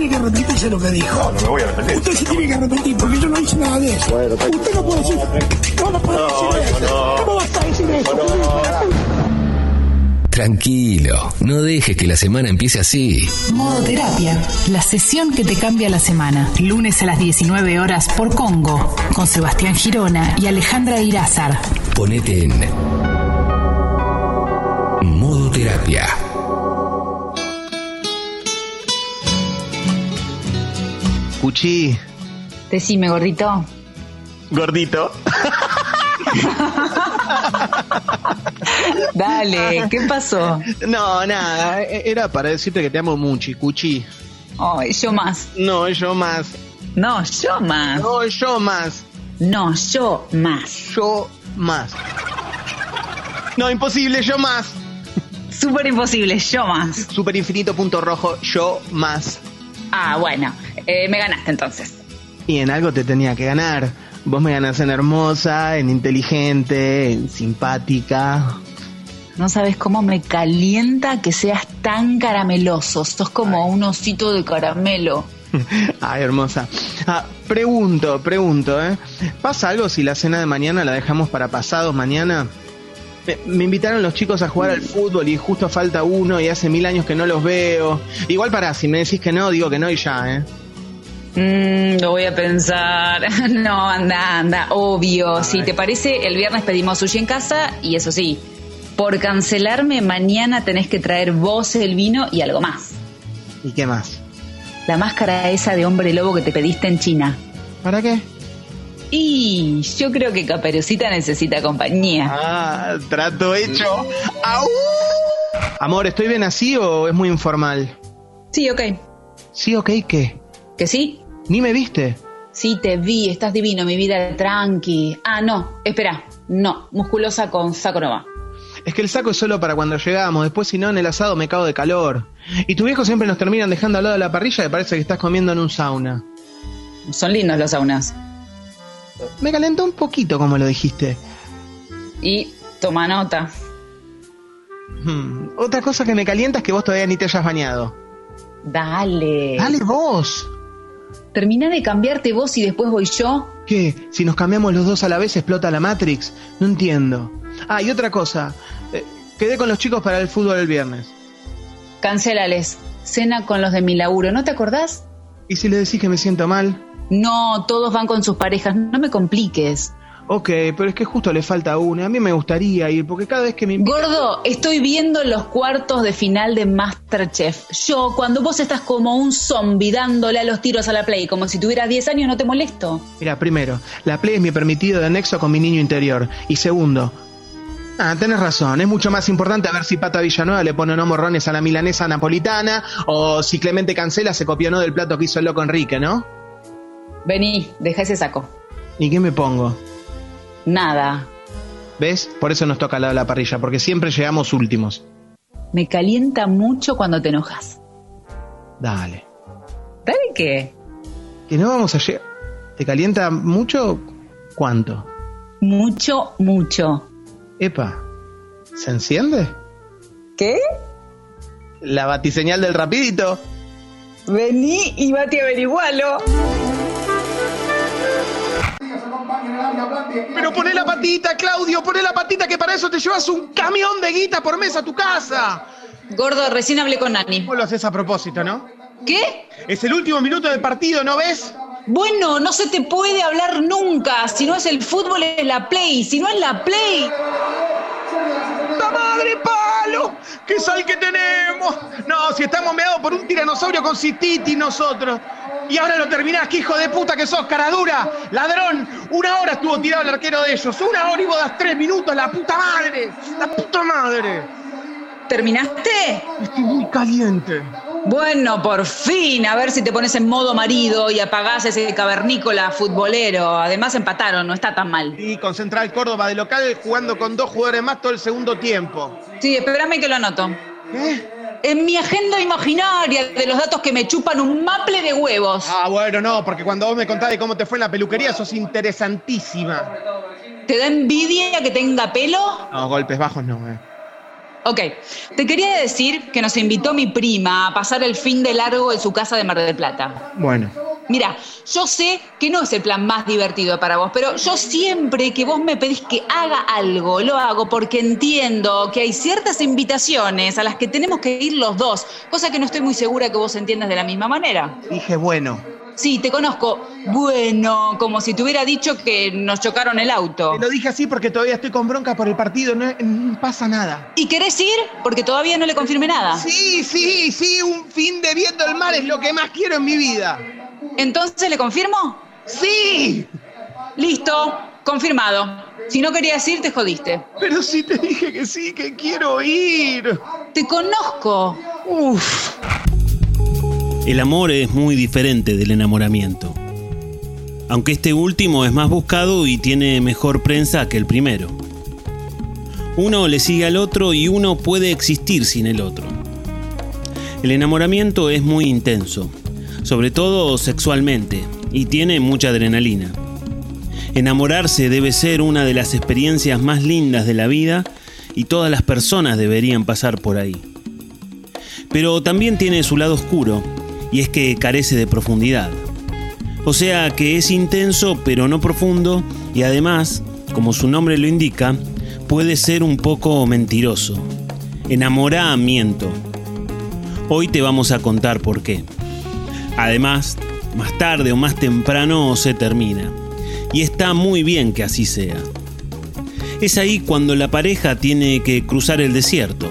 Tiene que arrepentirse de lo que dijo. No, no me voy a arrepentir. Usted se tiene que arrepentir porque yo no hice nada de eso. Bueno. Usted no puede decir. No, no puede No, decir eso. no. ¿Cómo vas a decir eso? Tranquilo, no dejes que la semana empiece así. Modo Terapia, la sesión que te cambia la semana. Lunes a las 19 horas por Congo, con Sebastián Girona y Alejandra Irázar. Ponete en modo terapia. Cuchi, Decime, gordito. gordito. Dale, ¿qué pasó? No, nada, era para decirte que te amo mucho, Cuchi. Ay, yo más. No, yo más. No, yo más. No, yo más. No, yo más. Yo más. No, imposible, yo más. Súper imposible, yo más. Super infinito punto rojo, yo más. Ah, bueno, eh, me ganaste entonces. Y en algo te tenía que ganar. Vos me ganás en hermosa, en inteligente, en simpática. No sabes cómo me calienta que seas tan carameloso. Sos como un osito de caramelo. Ay, hermosa. Ah, pregunto, pregunto, ¿eh? ¿Pasa algo si la cena de mañana la dejamos para pasados mañana? Me, me invitaron los chicos a jugar al fútbol y justo falta uno y hace mil años que no los veo. Igual para, si me decís que no, digo que no y ya, ¿eh? Mm, lo voy a pensar. No, anda, anda, obvio. Si te parece, el viernes pedimos sushi en casa y eso sí, por cancelarme, mañana tenés que traer vos el vino y algo más. ¿Y qué más? La máscara esa de hombre lobo que te pediste en China. ¿Para qué? Y yo creo que Caperucita necesita compañía. Ah, trato hecho. ¡Au! Amor, ¿estoy bien así o es muy informal? Sí, ok. Sí, ok, ¿qué? ¿Que sí? ¿Ni me viste? Sí, te vi, estás divino, mi vida tranqui. Ah, no, espera, no, musculosa con saco no va. Es que el saco es solo para cuando llegamos, después si no en el asado me cago de calor. Y tus viejos siempre nos terminan dejando al lado de la parrilla y parece que estás comiendo en un sauna. Son lindos los saunas. Me calentó un poquito como lo dijiste. Y toma nota. Hmm, Otra cosa que me calienta es que vos todavía ni te hayas bañado. Dale. Dale vos. Terminá de cambiarte vos y después voy yo. ¿Qué? Si nos cambiamos los dos a la vez explota la Matrix. No entiendo. Ah, y otra cosa. Eh, quedé con los chicos para el fútbol el viernes. Cancélales. Cena con los de mi laburo, ¿no te acordás? ¿Y si le decís que me siento mal? No, todos van con sus parejas, no me compliques. Ok, pero es que justo le falta una. A mí me gustaría ir, porque cada vez que me... Gordo, estoy viendo los cuartos de final de Masterchef. Yo, cuando vos estás como un zombie dándole a los tiros a la play, como si tuvieras 10 años, no te molesto. Mira, primero, la play es mi permitido de nexo con mi niño interior. Y segundo, ah, tenés razón, es mucho más importante a ver si Pata Villanueva le pone no morrones a la milanesa napolitana o si Clemente Cancela se copió no del plato que hizo el loco Enrique, ¿no? Vení, deja ese saco. ¿Y qué me pongo? Nada. ¿Ves? Por eso nos toca al lado de la parrilla, porque siempre llegamos últimos. Me calienta mucho cuando te enojas. Dale. ¿Dale qué? ¿Que no vamos a llegar? ¿Te calienta mucho? ¿Cuánto? Mucho, mucho. Epa, ¿se enciende? ¿Qué? La batiseñal del rapidito. Vení y bate averigualo. Pero poné la patita, Claudio, poné la patita que para eso te llevas un camión de guita por mes a tu casa. Gordo, recién hablé con Nani. Vos lo haces a propósito, ¿no? ¿Qué? Es el último minuto del partido, ¿no ves? Bueno, no se te puede hablar nunca. Si no es el fútbol, es la play. Si no es la play. ¡La madre palo! ¡Qué sal que tenemos! No, si estamos meados por un tiranosaurio con cititi nosotros. Y ahora lo terminás, que hijo de puta que sos, caradura, ladrón. Una hora estuvo tirado el arquero de ellos. Una hora y vos das tres minutos, la puta madre. La puta madre. ¿Terminaste? Estoy muy caliente. Bueno, por fin, a ver si te pones en modo marido y apagás ese cavernícola futbolero. Además empataron, no está tan mal. Y con Central Córdoba de local jugando con dos jugadores más todo el segundo tiempo. Sí, espérame que lo anoto. ¿Qué? En mi agenda imaginaria de los datos que me chupan un maple de huevos. Ah, bueno, no, porque cuando vos me contás de cómo te fue en la peluquería, sos interesantísima. ¿Te da envidia que tenga pelo? No, golpes bajos no, eh. Ok, te quería decir que nos invitó mi prima a pasar el fin de largo en su casa de Mar del Plata. Bueno. Mira, yo sé que no es el plan más divertido para vos, pero yo siempre que vos me pedís que haga algo, lo hago porque entiendo que hay ciertas invitaciones a las que tenemos que ir los dos, cosa que no estoy muy segura que vos entiendas de la misma manera. Dije bueno. Sí, te conozco. Bueno, como si te hubiera dicho que nos chocaron el auto. Te lo dije así porque todavía estoy con bronca por el partido, no, no pasa nada. ¿Y querés ir? Porque todavía no le confirmé nada. Sí, sí, sí, un fin de viendo el mar es lo que más quiero en mi vida. ¿Entonces le confirmo? ¡Sí! Listo, confirmado. Si no querías ir, te jodiste. Pero sí te dije que sí, que quiero ir. Te conozco. Uf. El amor es muy diferente del enamoramiento. Aunque este último es más buscado y tiene mejor prensa que el primero. Uno le sigue al otro y uno puede existir sin el otro. El enamoramiento es muy intenso, sobre todo sexualmente, y tiene mucha adrenalina. Enamorarse debe ser una de las experiencias más lindas de la vida y todas las personas deberían pasar por ahí. Pero también tiene su lado oscuro, y es que carece de profundidad. O sea que es intenso pero no profundo y además, como su nombre lo indica, puede ser un poco mentiroso. Enamoramiento. Hoy te vamos a contar por qué. Además, más tarde o más temprano se termina. Y está muy bien que así sea. Es ahí cuando la pareja tiene que cruzar el desierto.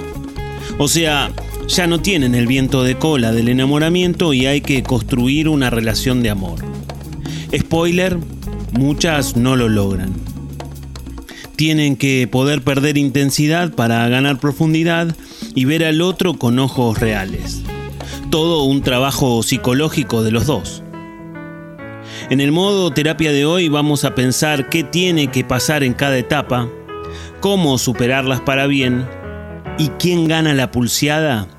O sea, ya no tienen el viento de cola del enamoramiento y hay que construir una relación de amor. Spoiler, muchas no lo logran. Tienen que poder perder intensidad para ganar profundidad y ver al otro con ojos reales. Todo un trabajo psicológico de los dos. En el modo terapia de hoy vamos a pensar qué tiene que pasar en cada etapa, cómo superarlas para bien y quién gana la pulseada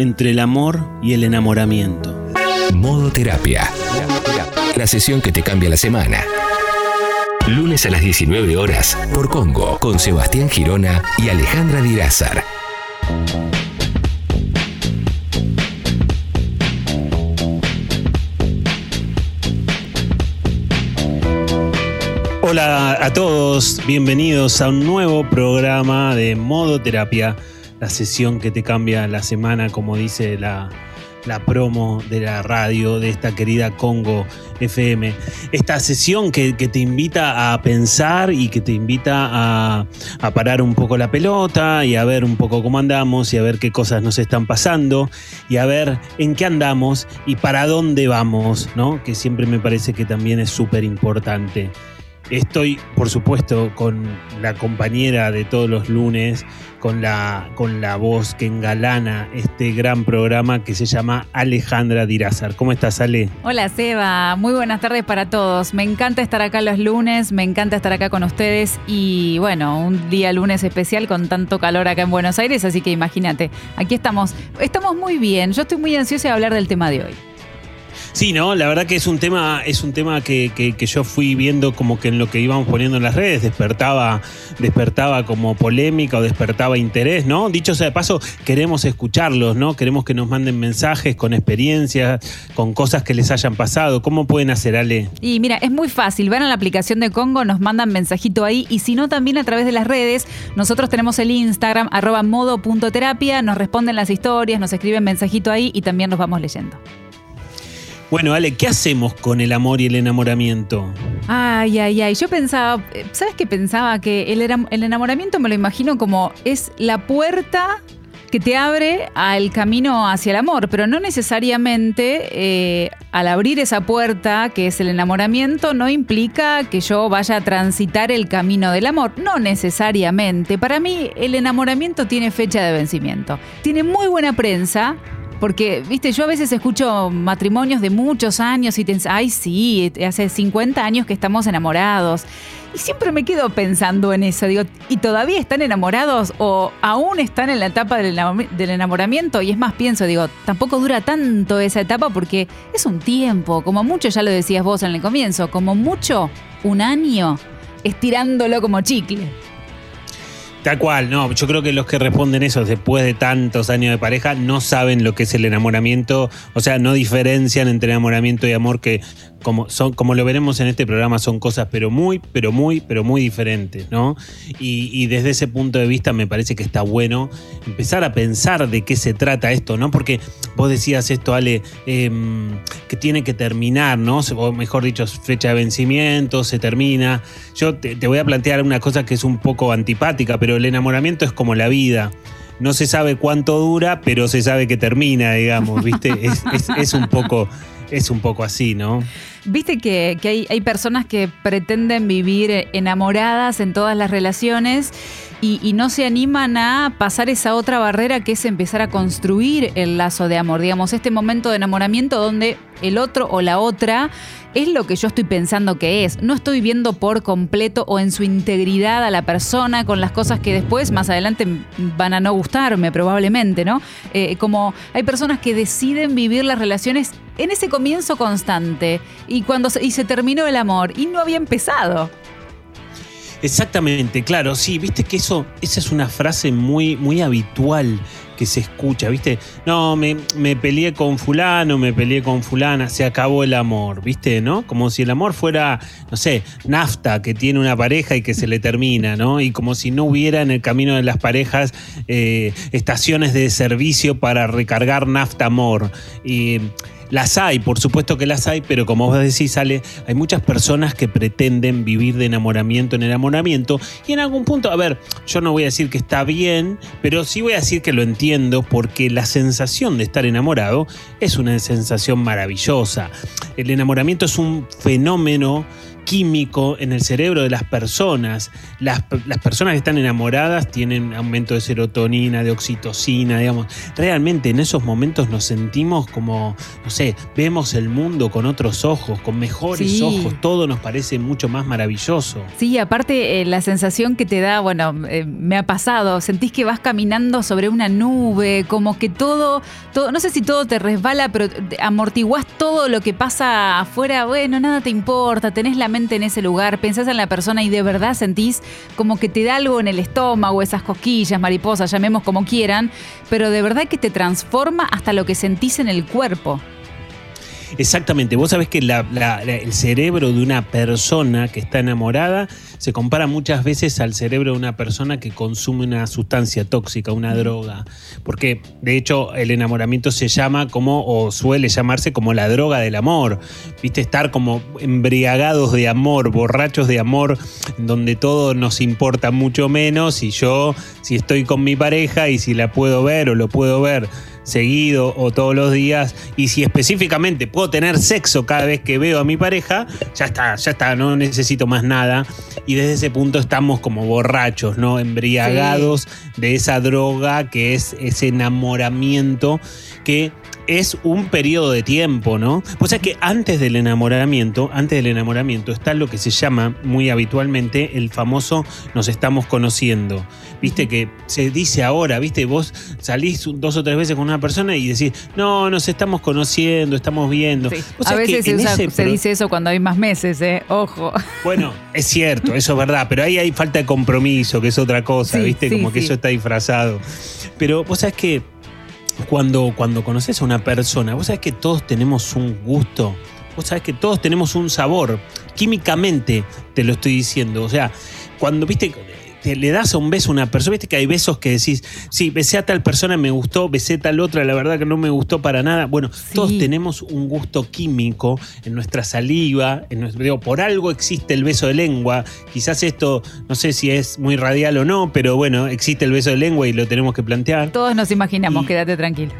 entre el amor y el enamoramiento. Modo terapia. La sesión que te cambia la semana. Lunes a las 19 horas por Congo con Sebastián Girona y Alejandra Dirázar. Hola a todos, bienvenidos a un nuevo programa de Modo Terapia, la sesión que te cambia la semana, como dice la, la promo de la radio de esta querida Congo FM. Esta sesión que, que te invita a pensar y que te invita a, a parar un poco la pelota y a ver un poco cómo andamos y a ver qué cosas nos están pasando y a ver en qué andamos y para dónde vamos, ¿no? Que siempre me parece que también es súper importante. Estoy, por supuesto, con la compañera de todos los lunes, con la, con la voz que engalana este gran programa que se llama Alejandra Dirázar. ¿Cómo estás, Ale? Hola, Seba. Muy buenas tardes para todos. Me encanta estar acá los lunes, me encanta estar acá con ustedes y, bueno, un día lunes especial con tanto calor acá en Buenos Aires, así que imagínate, aquí estamos. Estamos muy bien. Yo estoy muy ansiosa de hablar del tema de hoy. Sí, no, la verdad que es un tema, es un tema que, que, yo fui viendo como que en lo que íbamos poniendo en las redes despertaba, despertaba como polémica o despertaba interés, ¿no? Dicho sea de paso, queremos escucharlos, ¿no? Queremos que nos manden mensajes con experiencias, con cosas que les hayan pasado. ¿Cómo pueden hacer, Ale? Y mira, es muy fácil. Van a la aplicación de Congo, nos mandan mensajito ahí y si no, también a través de las redes. Nosotros tenemos el Instagram, arroba modo.terapia, nos responden las historias, nos escriben mensajito ahí y también nos vamos leyendo. Bueno, Ale, ¿qué hacemos con el amor y el enamoramiento? Ay, ay, ay. Yo pensaba, ¿sabes qué pensaba? Que el, el enamoramiento me lo imagino como es la puerta que te abre al camino hacia el amor, pero no necesariamente eh, al abrir esa puerta, que es el enamoramiento, no implica que yo vaya a transitar el camino del amor. No necesariamente. Para mí el enamoramiento tiene fecha de vencimiento. Tiene muy buena prensa, Porque, viste, yo a veces escucho matrimonios de muchos años y dicen, ay, sí, hace 50 años que estamos enamorados. Y siempre me quedo pensando en eso. Digo, ¿y todavía están enamorados o aún están en la etapa del enamoramiento? Y es más, pienso, digo, tampoco dura tanto esa etapa porque es un tiempo. Como mucho, ya lo decías vos en el comienzo, como mucho, un año estirándolo como chicle. Tal cual, no, yo creo que los que responden eso después de tantos años de pareja no saben lo que es el enamoramiento, o sea, no diferencian entre enamoramiento y amor que como son como lo veremos en este programa son cosas pero muy, pero muy, pero muy diferentes, ¿no? Y, desde ese punto de vista me parece que está bueno empezar a pensar de qué se trata esto, ¿no? Porque vos decías esto, Ale, em, que tiene que terminar, ¿no? O mejor dicho, fecha de vencimiento, se termina. Yo te voy a plantear una cosa que es un poco antipática, pero el enamoramiento es como la vida. No se sabe cuánto dura, pero se sabe que termina, digamos, ¿viste? Es, es- es un poco, es un poco así, ¿no? Viste que, que hay, hay personas que pretenden vivir enamoradas en todas las relaciones y, no se animan a pasar esa otra barrera que es empezar a construir el lazo de amor. Digamos, este momento de enamoramiento donde el otro o la otra es lo que yo estoy pensando que es. No estoy viendo por completo o en su integridad a la persona con las cosas que después, más adelante, van a no gustarme probablemente, ¿no? Eh, como hay personas que deciden vivir las relaciones en ese comienzo constante y cuando y se terminó el amor y no había empezado. Exactamente, claro, sí, viste que eso, esa es una frase muy, muy habitual que se escucha, viste, no, me, me peleé con fulano, me peleé con fulana, se acabó el amor, viste, ¿no? Como si el amor fuera, no sé, nafta que tiene una pareja y que se le termina, ¿no? Y como si no hubiera en el camino de las parejas eh, estaciones de servicio para recargar nafta amor. Y las hay, por supuesto que las hay, pero como vos decís, Ale, hay muchas personas que pretenden vivir de enamoramiento en enamoramiento y en algún punto, a ver, yo no voy a decir que está bien, pero sí voy a decir que lo entiendo porque la sensación de estar enamorado es una sensación maravillosa. El enamoramiento es un fenómeno químico en el cerebro de las personas. Las, las personas que están enamoradas tienen aumento de serotonina, de oxitocina, digamos. Realmente en esos momentos nos sentimos como, no sé, vemos el mundo con otros ojos, con mejores Sí. ojos, todo nos parece mucho más maravilloso. Sí, aparte eh, la sensación que te da, bueno, eh, me ha pasado, sentís que vas caminando sobre una nube, como que todo, todo, no sé si todo te resbala, pero amortiguás todo lo que pasa afuera, bueno, nada te importa, tenés la en ese lugar, pensás en la persona y de verdad sentís como que te da algo en el estómago, esas cosquillas, mariposas, llamemos como quieran, pero de verdad que te transforma hasta lo que sentís en el cuerpo. Exactamente, vos sabés que la- el cerebro de una persona que está enamorada se compara muchas veces al cerebro de una persona que consume una sustancia tóxica, una droga. Porque de hecho el enamoramiento se llama como, o suele llamarse como la droga del amor. Viste, estar como embriagados de amor, borrachos de amor, donde todo nos importa mucho menos y yo, si estoy con mi pareja y si la puedo ver o lo puedo ver seguido o todos los días. Y si específicamente puedo tener sexo cada vez que veo a mi pareja, ya está, ya está, no necesito más nada. Y desde ese punto estamos como borrachos, ¿no? Embriagados de esa droga que es ese enamoramiento que es un periodo de tiempo, ¿no? Pues es que antes del enamoramiento, antes del enamoramiento está lo que se llama muy habitualmente el famoso nos estamos conociendo. Viste que se dice ahora, viste, vos salís dos o tres veces con una persona y decís, no, nos estamos conociendo, estamos viendo. Sí. A sabés que veces se, en usa- ese se pro- dice eso cuando hay más meses, ¿eh? Ojo. bueno, es cierto, eso es verdad, pero ahí hay falta de compromiso, que es otra cosa, Sí, ¿viste? sí, Como que eso está disfrazado. Pero vos sabés que cuando, cuando conoces a una persona, vos sabés que todos tenemos un gusto, vos sabés que todos tenemos un sabor. Químicamente te lo estoy diciendo. O sea, cuando viste. Te- le das a un beso a una persona, viste que hay besos que decís, sí, besé a tal persona, me gustó, besé a tal otra, la verdad que no me gustó para nada. Bueno, todos tenemos un gusto químico en nuestra saliva, en nuestro, digo, por algo existe el beso de lengua. Quizás esto, no sé si es muy radial o no, pero bueno, existe el beso de lengua y lo tenemos que plantear. Todos nos imaginamos, Y- quédate tranquilo.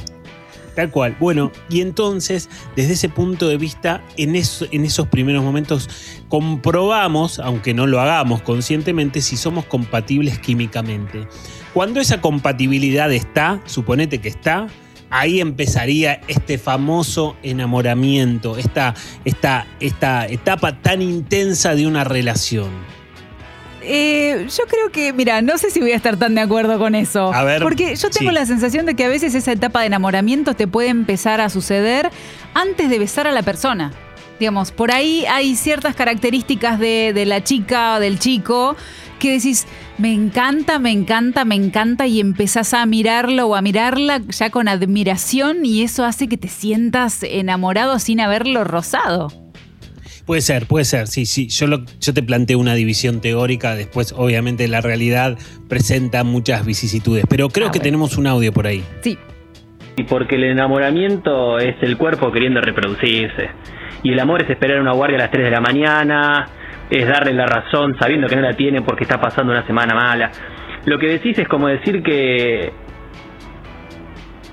Tal cual. Bueno, y entonces, desde ese punto de vista, en, eso- en esos primeros momentos comprobamos, aunque no lo hagamos conscientemente, si somos compatibles químicamente. Cuando esa compatibilidad está, suponete que está, ahí empezaría este famoso enamoramiento, esta, esta, esta etapa tan intensa de una relación. Eh, yo creo que, mira, no sé si voy a estar tan de acuerdo con eso. A ver, Porque yo tengo sí. la sensación de que a veces esa etapa de enamoramiento te puede empezar a suceder antes de besar a la persona. Digamos, por ahí hay ciertas características de, de la chica o del chico que decís, me encanta, me encanta, me encanta, y empezás a mirarlo o a mirarla ya con admiración, y eso hace que te sientas enamorado sin haberlo rozado. Puede ser, puede ser, sí, sí. Yo, lo- yo te planteo una división teórica, después obviamente la realidad presenta muchas vicisitudes, pero creo A que tenemos un audio por ahí. Sí. Y porque el enamoramiento es el cuerpo queriendo reproducirse. Y el amor es esperar una guardia a las 3 de la mañana, es darle la razón sabiendo que no la tiene porque está pasando una semana mala. Lo que decís es como decir que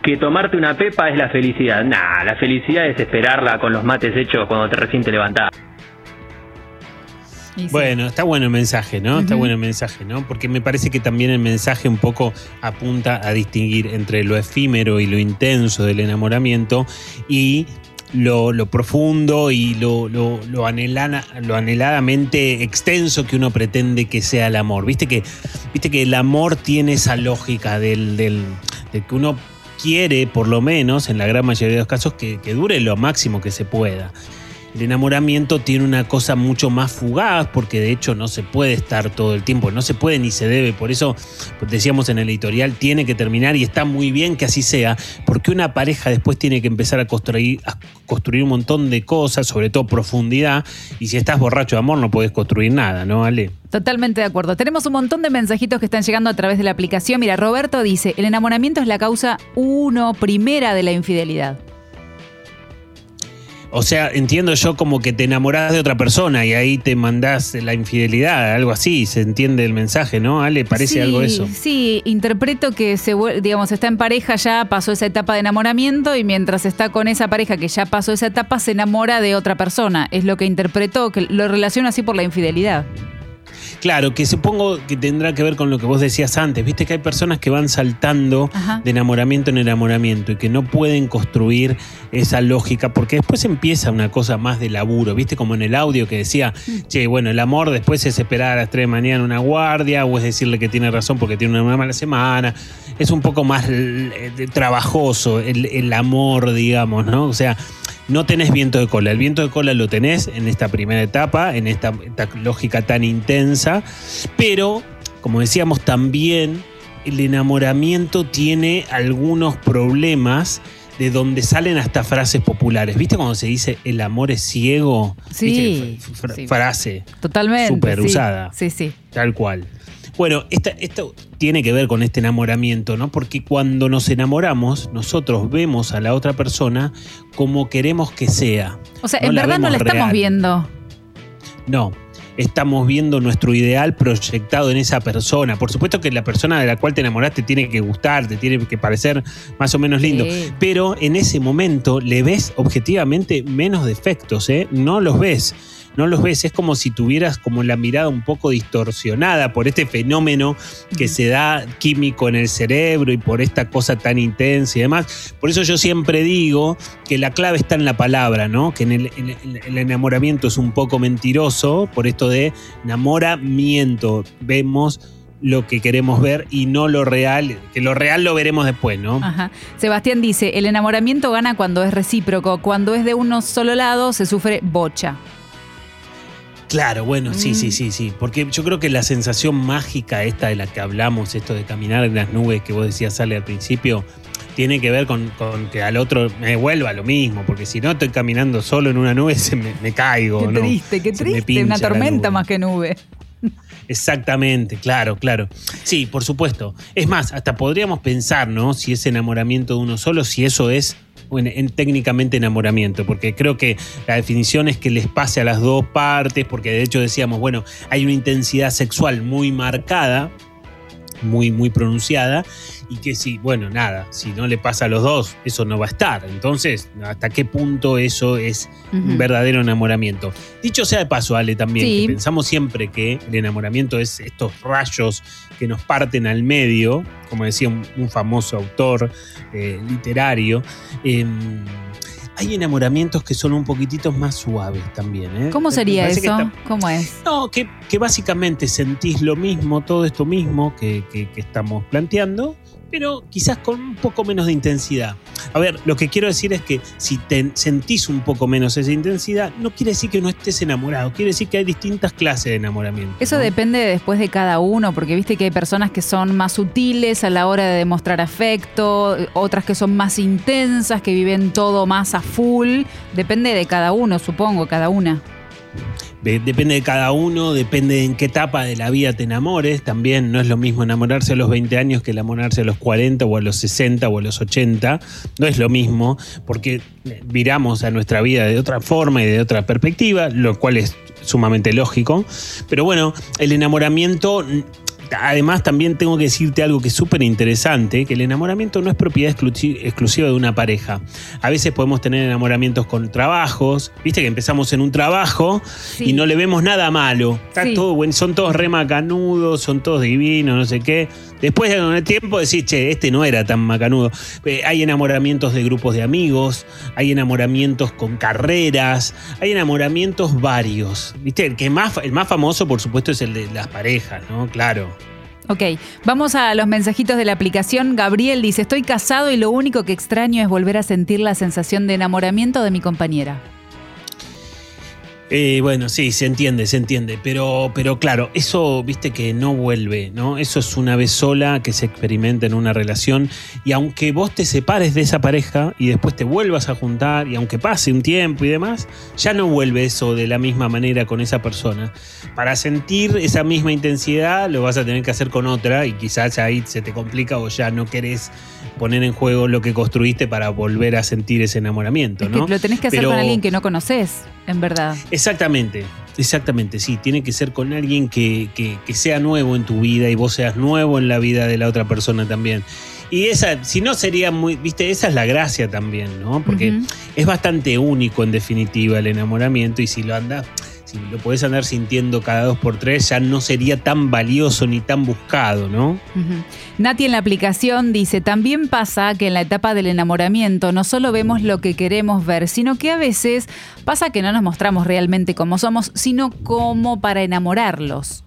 que tomarte una pepa es la felicidad. Nah, la felicidad es esperarla con los mates hechos cuando te recién te levantás. Sí. Bueno, está bueno el mensaje, ¿no? Está bueno el mensaje, ¿no? Porque me parece que también el mensaje un poco apunta a distinguir entre lo efímero y lo intenso del enamoramiento y lo, lo profundo y lo, lo, lo, anhelana- lo anheladamente extenso que uno pretende que sea el amor. Viste que, viste que el amor tiene esa lógica del, del- de que uno quiere, por lo menos, en la gran mayoría de los casos, que, que dure lo máximo que se pueda. El enamoramiento tiene una cosa mucho más fugaz porque de hecho no se puede estar todo el tiempo, no se puede ni se debe, por eso pues, decíamos en el editorial tiene que terminar y está muy bien que así sea, porque una pareja después tiene que empezar a construir, un montón de cosas, sobre todo profundidad, y si estás borracho de amor no podés construir nada, ¿no, Ale? Totalmente de acuerdo. Tenemos un montón de mensajitos que están llegando a través de la aplicación. Mira, Roberto dice, el enamoramiento es la causa uno primera de la infidelidad. O sea, entiendo yo como que te enamorás de otra persona y ahí te mandás la infidelidad, algo así, se entiende el mensaje, ¿no? Ale, parece Sí, algo eso. Sí, interpreto que se digamos, está en pareja, ya pasó esa etapa de enamoramiento y mientras está con esa pareja que ya pasó esa etapa, se enamora de otra persona. Es lo que interpretó, que lo relaciona así por la infidelidad. Claro, que supongo que tendrá que ver con lo que vos decías antes. Viste que hay personas que van saltando Ajá. de enamoramiento en enamoramiento y que no pueden construir esa lógica porque después empieza una cosa más de laburo. Viste como en el audio que decía, che, bueno, el amor después es esperar a las 3 de mañana una guardia o es decirle que tiene razón porque tiene una mala semana. Es un poco más eh, trabajoso el, el amor, digamos, ¿no? O sea, no tenés viento de cola. El viento de cola lo tenés en esta primera etapa, en esta, esta lógica tan intensa, pero, como decíamos, también el enamoramiento tiene algunos problemas de donde salen hasta frases populares. ¿Viste cuando se dice el amor es ciego? Sí, sí. Frase, Totalmente. Súper sí. usada. Sí, sí. tal cual. Bueno, esta- esto tiene que ver con este enamoramiento, ¿no? Porque cuando nos enamoramos, nosotros vemos a la otra persona como queremos que sea. O sea, No en verdad no la estamos real. viendo. No, estamos viendo nuestro ideal proyectado en esa persona. Por supuesto que la persona de la cual te enamoraste tiene que gustar, te tiene que parecer más o menos lindo. Sí. Pero en ese momento le ves objetivamente menos defectos, ¿eh? No los ves. No los ves, es como si tuvieras como la mirada un poco distorsionada por este fenómeno que se da químico en el cerebro y por esta cosa tan intensa y demás. Por eso yo siempre digo que la clave está en la palabra, ¿no? Que en el, en el- el enamoramiento es un poco mentiroso por esto de enamoramiento. Vemos lo que queremos ver y no lo real, que lo real lo veremos después, ¿no? Ajá. Sebastián dice, el enamoramiento gana cuando es recíproco, cuando es de uno solo lado se sufre bocha. Claro, bueno, sí, Mm. sí, sí, sí. Porque yo creo que la sensación mágica esta de la que hablamos, esto de caminar en las nubes que vos decías, sale al principio, tiene que ver con, con que al otro me vuelva lo mismo. Porque si no estoy caminando solo en una nube, se me, me caigo. Qué ¿no? triste, qué Se triste, una tormenta más que nube. Exactamente, claro, claro. Sí, por supuesto. Es más, hasta podríamos pensar, ¿no? Si es enamoramiento de uno solo, si eso es bueno, en, técnicamente enamoramiento, porque creo que la definición es que les pase a las dos partes, porque de hecho decíamos, bueno, hay una intensidad sexual muy marcada muy, muy pronunciada y que si, bueno, nada, si no le pasa a los dos, eso no va a estar. Entonces, ¿hasta qué punto eso es un verdadero enamoramiento? Dicho sea de paso, Ale, también, Sí. que pensamos siempre que el enamoramiento es estos rayos que nos parten al medio, como decía un, un famoso autor eh, literario. em, hay enamoramientos que son un poquitito más suaves también. ¿eh? ¿Cómo sería eso? está- ¿Cómo es? no, que, que básicamente sentís lo mismo, todo esto mismo que, que- que estamos planteando, pero quizás con un poco menos de intensidad. A ver, lo que quiero decir es que si te sentís un poco menos esa intensidad, no quiere decir que no estés enamorado, quiere decir que hay distintas clases de enamoramiento. Eso ¿no? depende después de cada uno, porque viste que hay personas que son más sutiles a la hora de demostrar afecto, otras que son más intensas, que viven todo más a full. Depende de cada uno, supongo, cada una. De- depende de cada uno, depende en qué etapa de la vida te enamores. También no es lo mismo enamorarse a los 20 años que enamorarse a los 40 o a los 60 o a los 80. No es lo mismo porque viramos a nuestra vida de otra forma y de otra perspectiva, lo cual es sumamente lógico. Pero bueno, el enamoramiento... Además, también tengo que decirte algo que es súper interesante, que el enamoramiento no es propiedad exclusi- exclusiva de una pareja. A veces podemos tener enamoramientos con trabajos, viste que empezamos en un trabajo Sí. y no le vemos nada malo. Está Sí. todo bueno, son todos re macanudos, son todos divinos, no sé qué. Después con el tiempo decís, che, este no era tan macanudo. Eh, hay enamoramientos de grupos de amigos, hay enamoramientos con carreras, hay enamoramientos varios. ¿Viste? El, que más, el más famoso, por supuesto, es el de las parejas, ¿no? Claro. Ok, vamos a los mensajitos de la aplicación. Gabriel dice, estoy casado y lo único que extraño es volver a sentir la sensación de enamoramiento de mi compañera. Eh, bueno, sí, se entiende, se entiende. Pero, pero claro, eso, viste que no vuelve, ¿no? Eso es una vez sola que se experimenta en una relación. Y aunque vos te separes de esa pareja y después te vuelvas a juntar, y aunque pase un tiempo y demás, ya no vuelve eso de la misma manera con esa persona. Para sentir esa misma intensidad, lo vas a tener que hacer con otra, y quizás ahí se te complica o ya no querés poner en juego lo que construiste para volver a sentir ese enamoramiento, Es ¿no? lo tenés que hacer Pero- con alguien que no conoces, en verdad. Exactamente, exactamente, sí. Tiene que ser con alguien que, que- que sea nuevo en tu vida y vos seas nuevo en la vida de la otra persona también. Y esa, si no sería muy, viste, esa es la gracia también, ¿no? Porque es bastante único en definitiva el enamoramiento y si lo andas, si lo podés andar sintiendo cada dos por tres, ya no sería tan valioso ni tan buscado, ¿no? Ujú. Nati en la aplicación dice, también pasa que en la etapa del enamoramiento no solo vemos lo que queremos ver, sino que a veces pasa que no nos mostramos realmente como somos, sino como para enamorarlos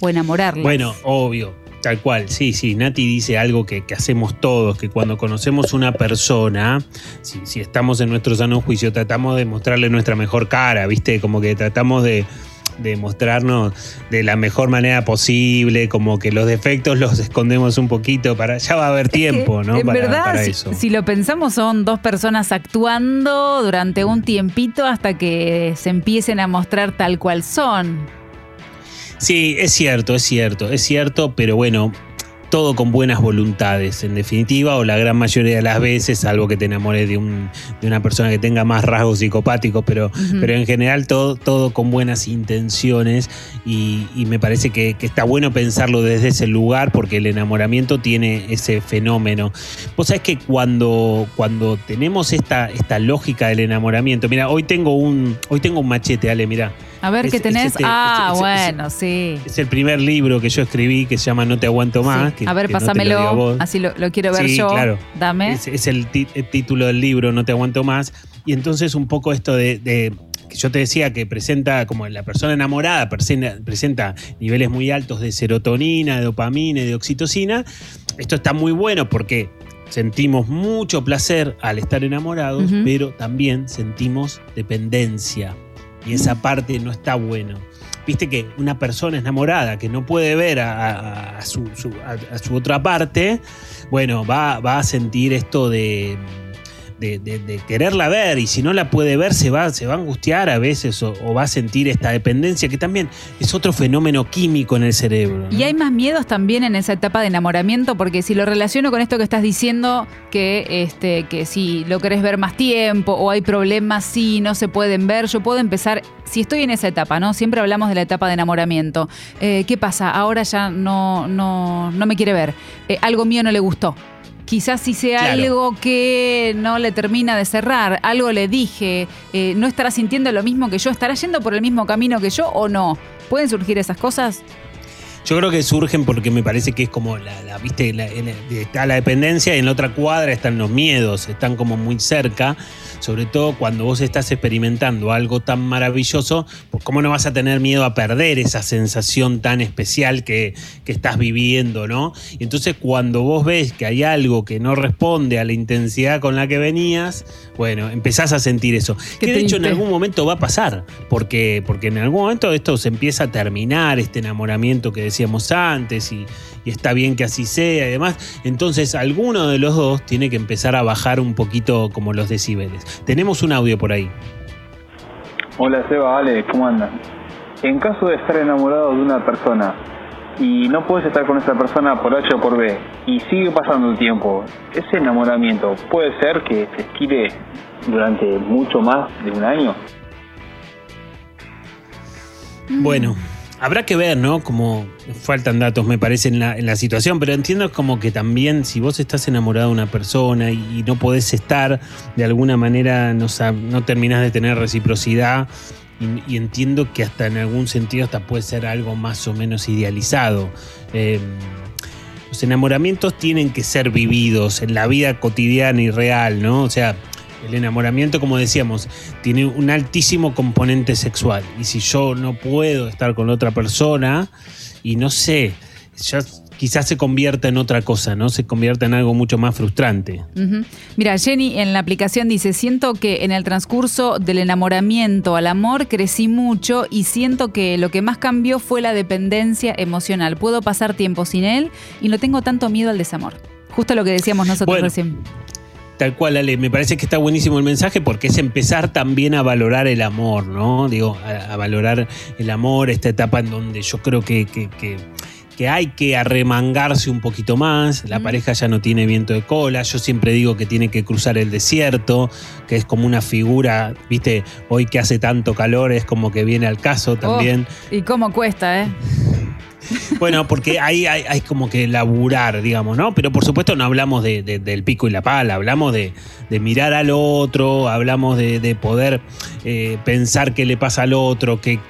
o enamorarlos. Bueno, obvio, tal cual. Sí, sí, Nati dice algo que, que hacemos todos, que cuando conocemos una persona, si, si estamos en nuestro sano juicio, tratamos de mostrarle nuestra mejor cara, ¿viste? Como que tratamos de, de mostrarnos de la mejor manera posible, como que los defectos los escondemos un poquito para... Ya va a haber tiempo, ¿no? En para, verdad, para si, eso. si lo pensamos, son dos personas actuando durante un tiempito hasta que se empiecen a mostrar tal cual son. Sí, es cierto, es cierto, es cierto, pero bueno, todo con buenas voluntades, en definitiva, o la gran mayoría de las veces, salvo que te enamores de, un, de una persona que tenga más rasgos psicopáticos, pero, pero en general todo, todo con buenas intenciones y, y me parece que, que está bueno pensarlo desde ese lugar porque el enamoramiento tiene ese fenómeno. Vos sabés que cuando, cuando tenemos esta, esta lógica del enamoramiento, mira, hoy tengo un, hoy tengo un machete, Ale, mira. A ver Es- qué es tenés. este- ah, es- bueno, sí. Es el primer libro que yo escribí que se llama No te aguanto más. Sí. a ver, que pásamelo. así lo, lo quiero ver Sí, yo. claro. Dame. Es, el, título del libro, No te aguanto más. Y entonces un poco esto de, de- que yo te decía que presenta como la persona enamorada, presenta, presenta niveles muy altos de serotonina, de dopamina y de oxitocina. Esto está muy bueno porque sentimos mucho placer al estar enamorados, pero también sentimos dependencia. Y esa parte no está bueno. Viste que una persona enamorada que no puede ver a, su, a su otra parte, bueno, va, va a sentir esto de, de, quererla ver y si no la puede ver se va, se va a angustiar a veces o, va a sentir esta dependencia que también es otro fenómeno químico en el cerebro. Y hay más miedos también en esa etapa de enamoramiento, porque si lo relaciono con esto que estás diciendo, que este, que si lo querés ver más tiempo o hay problemas, sí, no se pueden ver, yo puedo empezar, si estoy en esa etapa, ¿no? Siempre hablamos de la etapa de enamoramiento. Eh, ¿Qué pasa? Ahora ya no, no, no me quiere ver. Eh, algo mío no le gustó. Quizás si sea Claro. algo que no le termina de cerrar, algo le dije, eh, no estará sintiendo lo mismo que yo, estará yendo por el mismo camino que yo o no. ¿Pueden surgir esas cosas? Yo creo que surgen porque me parece que es como la, la- viste, la- la- está la dependencia y en la otra cuadra están los miedos, están como muy cerca. Sobre todo cuando vos estás experimentando algo tan maravilloso, pues cómo no vas a tener miedo a perder esa sensación tan especial que, que estás viviendo, ¿no? Y entonces cuando vos ves que hay algo que no responde a la intensidad con la que venías, bueno, empezás a sentir eso. Que de hecho en algún momento va a pasar, porque, porque en algún momento esto se empieza a terminar, este enamoramiento que decíamos antes, y, y está bien que así sea y demás. Entonces alguno de los dos tiene que empezar a bajar un poquito como los decibeles. Tenemos un audio por ahí. Hola Seba, Ale, ¿cómo andan? En caso de estar enamorado de una persona y no puedes estar con esa persona por H o por B y sigue pasando el tiempo, ese enamoramiento puede ser que se estire durante mucho más de un año. Bueno, habrá que ver, ¿no? Como faltan datos, me parece, en la, en la situación, pero entiendo como que también si vos estás enamorado de una persona y, no podés estar, de alguna manera no, no terminás de tener reciprocidad. Y, entiendo que hasta en algún sentido hasta puede ser algo más o menos idealizado. Eh, los enamoramientos tienen que ser vividos en la vida cotidiana y real, ¿no? O sea, el enamoramiento, como decíamos, tiene un altísimo componente sexual. Y si yo no puedo estar con otra persona, y no sé, ya quizás se convierta en otra cosa, ¿no? Se convierta en algo mucho más frustrante. Mira, Jenny en la aplicación dice, siento que en el transcurso del enamoramiento al amor crecí mucho y siento que lo que más cambió fue la dependencia emocional. Puedo pasar tiempo sin él y no tengo tanto miedo al desamor. Justo lo que decíamos nosotros Bueno. recién. Tal cual, Ale, me parece que está buenísimo el mensaje porque es empezar también a valorar el amor, ¿no? Digo, a, a valorar el amor, esta etapa en donde yo creo que, que- que- que hay que arremangarse un poquito más, la Mm. pareja ya no tiene viento de cola, yo siempre digo que tiene que cruzar el desierto, que es como una figura, viste, hoy que hace tanto calor es como que viene al caso también. Oh, y cómo cuesta, ¿eh? Bueno, porque hay, hay, como que laburar, digamos, ¿no? Pero por supuesto no hablamos de- de- del pico y la pala, hablamos de, mirar al otro, hablamos de, de poder eh, pensar qué le pasa al otro, qué-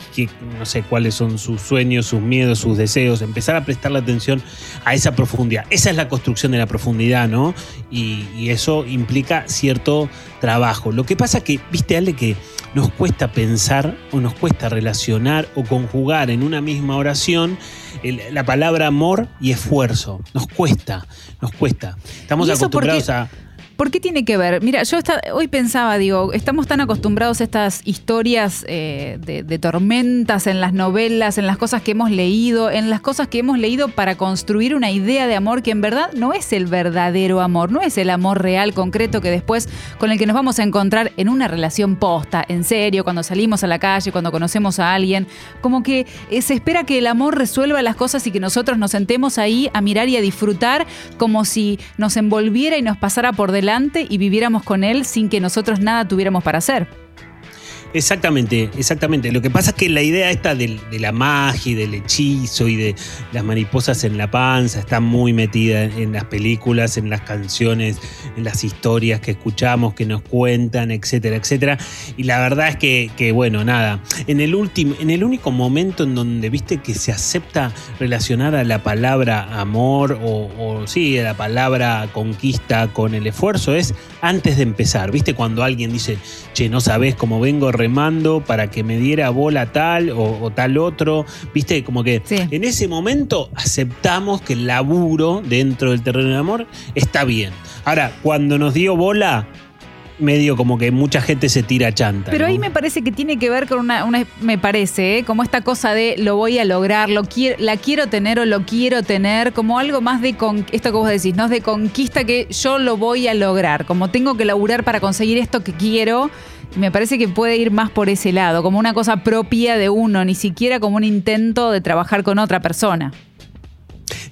no sé cuáles son sus sueños, sus miedos, sus deseos, empezar a prestarle atención a esa profundidad. Esa es la construcción de la profundidad, ¿no? Y, y eso implica cierto trabajo. Lo que pasa que, viste, Ale, que nos cuesta pensar o nos cuesta relacionar o conjugar en una misma oración el- la palabra amor y esfuerzo. Nos cuesta, nos cuesta. Estamos acostumbrados a... ¿Por qué tiene que ver? Mira, yo hoy pensaba, digo, estamos tan acostumbrados a estas historias eh, de, de tormentas en las novelas, en las cosas que hemos leído, en las cosas que hemos leído para construir una idea de amor que en verdad no es el verdadero amor, no es el amor real, concreto, que después con el que nos vamos a encontrar en una relación posta, en serio, cuando salimos a la calle, cuando conocemos a alguien. Como que eh, se espera que el amor resuelva las cosas y que nosotros nos sentemos ahí a mirar y a disfrutar como si nos envolviera y nos pasara por delante y viviéramos con él sin que nosotros nada tuviéramos para hacer. Exactamente, exactamente. Lo que pasa es que la idea esta de, la magia y del hechizo y de las mariposas en la panza está muy metida en, las películas, en las canciones, en las historias que escuchamos, que nos cuentan, etcétera, etcétera. Y la verdad es que, bueno, nada. En el último, en el único momento en donde viste que se acepta relacionar a la palabra amor o, o sí, a la palabra conquista con el esfuerzo es antes de empezar. ¿Viste? Cuando alguien dice, che, no sabes cómo vengo remando para que me diera bola tal o, o tal otro. ¿Viste? Como que Sí. en ese momento aceptamos que el laburo dentro del terreno del amor está bien. Ahora, cuando nos dio bola, medio como que mucha gente se tira chanta. Pero ¿no? ahí me parece que tiene que ver con una, una- me parece, ¿eh? como esta cosa de lo voy a lograr, lo quiero, la quiero tener o lo quiero tener, como algo más de con, esto que vos decís, no es de conquista que yo lo voy a lograr, como tengo que laburar para conseguir esto que quiero. Me parece que puede ir más por ese lado, como una cosa propia de uno, ni siquiera como un intento de trabajar con otra persona.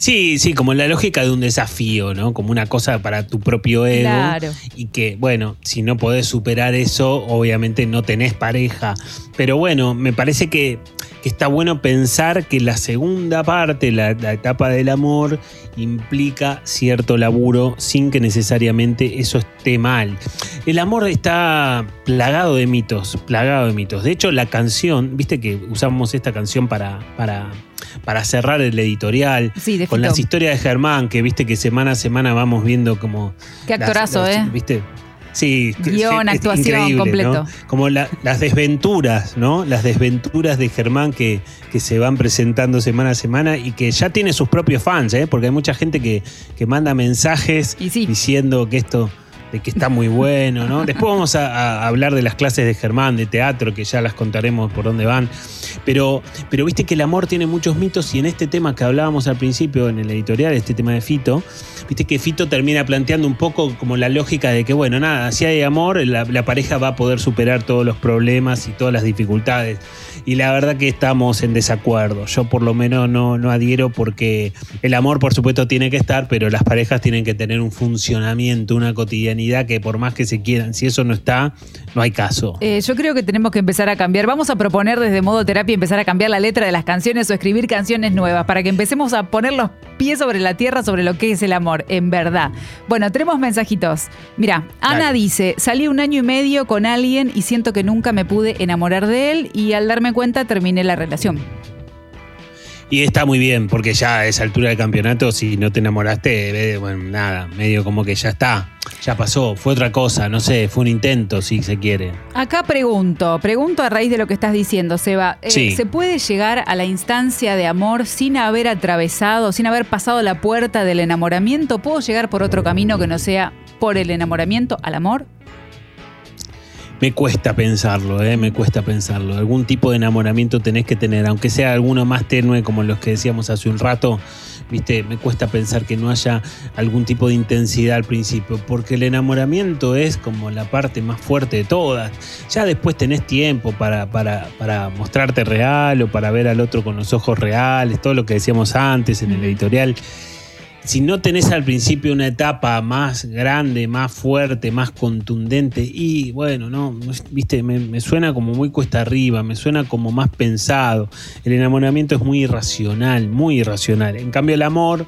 Sí, sí, como la lógica de un desafío, ¿no? Como una cosa para tu propio ego. Claro. Y que, bueno, si no podés superar eso, obviamente no tenés pareja. Pero bueno, me parece que, que está bueno pensar que la segunda parte, la, la etapa del amor, implica cierto laburo sin que necesariamente eso esté mal. El amor está plagado de mitos, plagado de mitos. De hecho, la canción, viste que usamos esta canción para, para, para cerrar el editorial, Sí, con las historias de Germán, que viste que semana a semana vamos viendo como... Qué actorazo, las- ¿eh? ¿Viste? Sí, Guión, actuación, increíble, completo. ¿no? Como la- las desventuras, ¿no? Las desventuras de Germán que, que se van presentando semana a semana y que ya tiene sus propios fans, ¿eh? Porque hay mucha gente que, que manda mensajes diciendo que esto de que está muy bueno, ¿no? Después vamos a, hablar de las clases de Germán, de teatro, que ya las contaremos por dónde van. Pero, pero viste que el amor tiene muchos mitos y en este tema que hablábamos al principio en el editorial, este tema de Fito, viste que Fito termina planteando un poco como la lógica de que, bueno, nada, si hay amor, la, la pareja va a poder superar todos los problemas y todas las dificultades. Y la verdad que estamos en desacuerdo. Yo por lo menos no, no adhiero porque el amor, por supuesto, tiene que estar, pero las parejas tienen que tener un funcionamiento, una cotidianidad que por más que se quieran, si eso no está, no hay caso. Eh, yo creo que tenemos que empezar a cambiar. Vamos a proponer desde modo terapia empezar a cambiar la letra de las canciones o escribir canciones nuevas para que empecemos a poner los pies sobre la tierra sobre lo que es el amor, en verdad. Bueno, tenemos mensajitos. Mira, Ana Dale. dice, salí un año y medio con alguien y siento que nunca me pude enamorar de él y al darme cuenta terminé la relación. Y está muy bien, porque ya a esa altura del campeonato, si no te enamoraste, bueno, nada, medio como que ya está, ya pasó, fue otra cosa, no sé, fue un intento, si se quiere. Acá pregunto, pregunto a raíz de lo que estás diciendo, Seba. eh, Sí. ¿Se puede llegar a la instancia de amor sin haber atravesado, sin haber pasado la puerta del enamoramiento? ¿Puedo llegar por otro camino que no sea por el enamoramiento al amor? Me cuesta pensarlo, eh, me cuesta pensarlo. Algún tipo de enamoramiento tenés que tener, aunque sea alguno más tenue como los que decíamos hace un rato. Viste, me cuesta pensar que no haya algún tipo de intensidad al principio, porque el enamoramiento es como la parte más fuerte de todas. Ya después tenés tiempo para, para, para mostrarte real o para ver al otro con los ojos reales, todo lo que decíamos antes en el editorial si no tenés al principio una etapa más grande, más fuerte, más contundente, y bueno, no, viste, me, me suena como muy cuesta arriba, me suena como más pensado. El enamoramiento es muy irracional, muy irracional. En cambio, el amor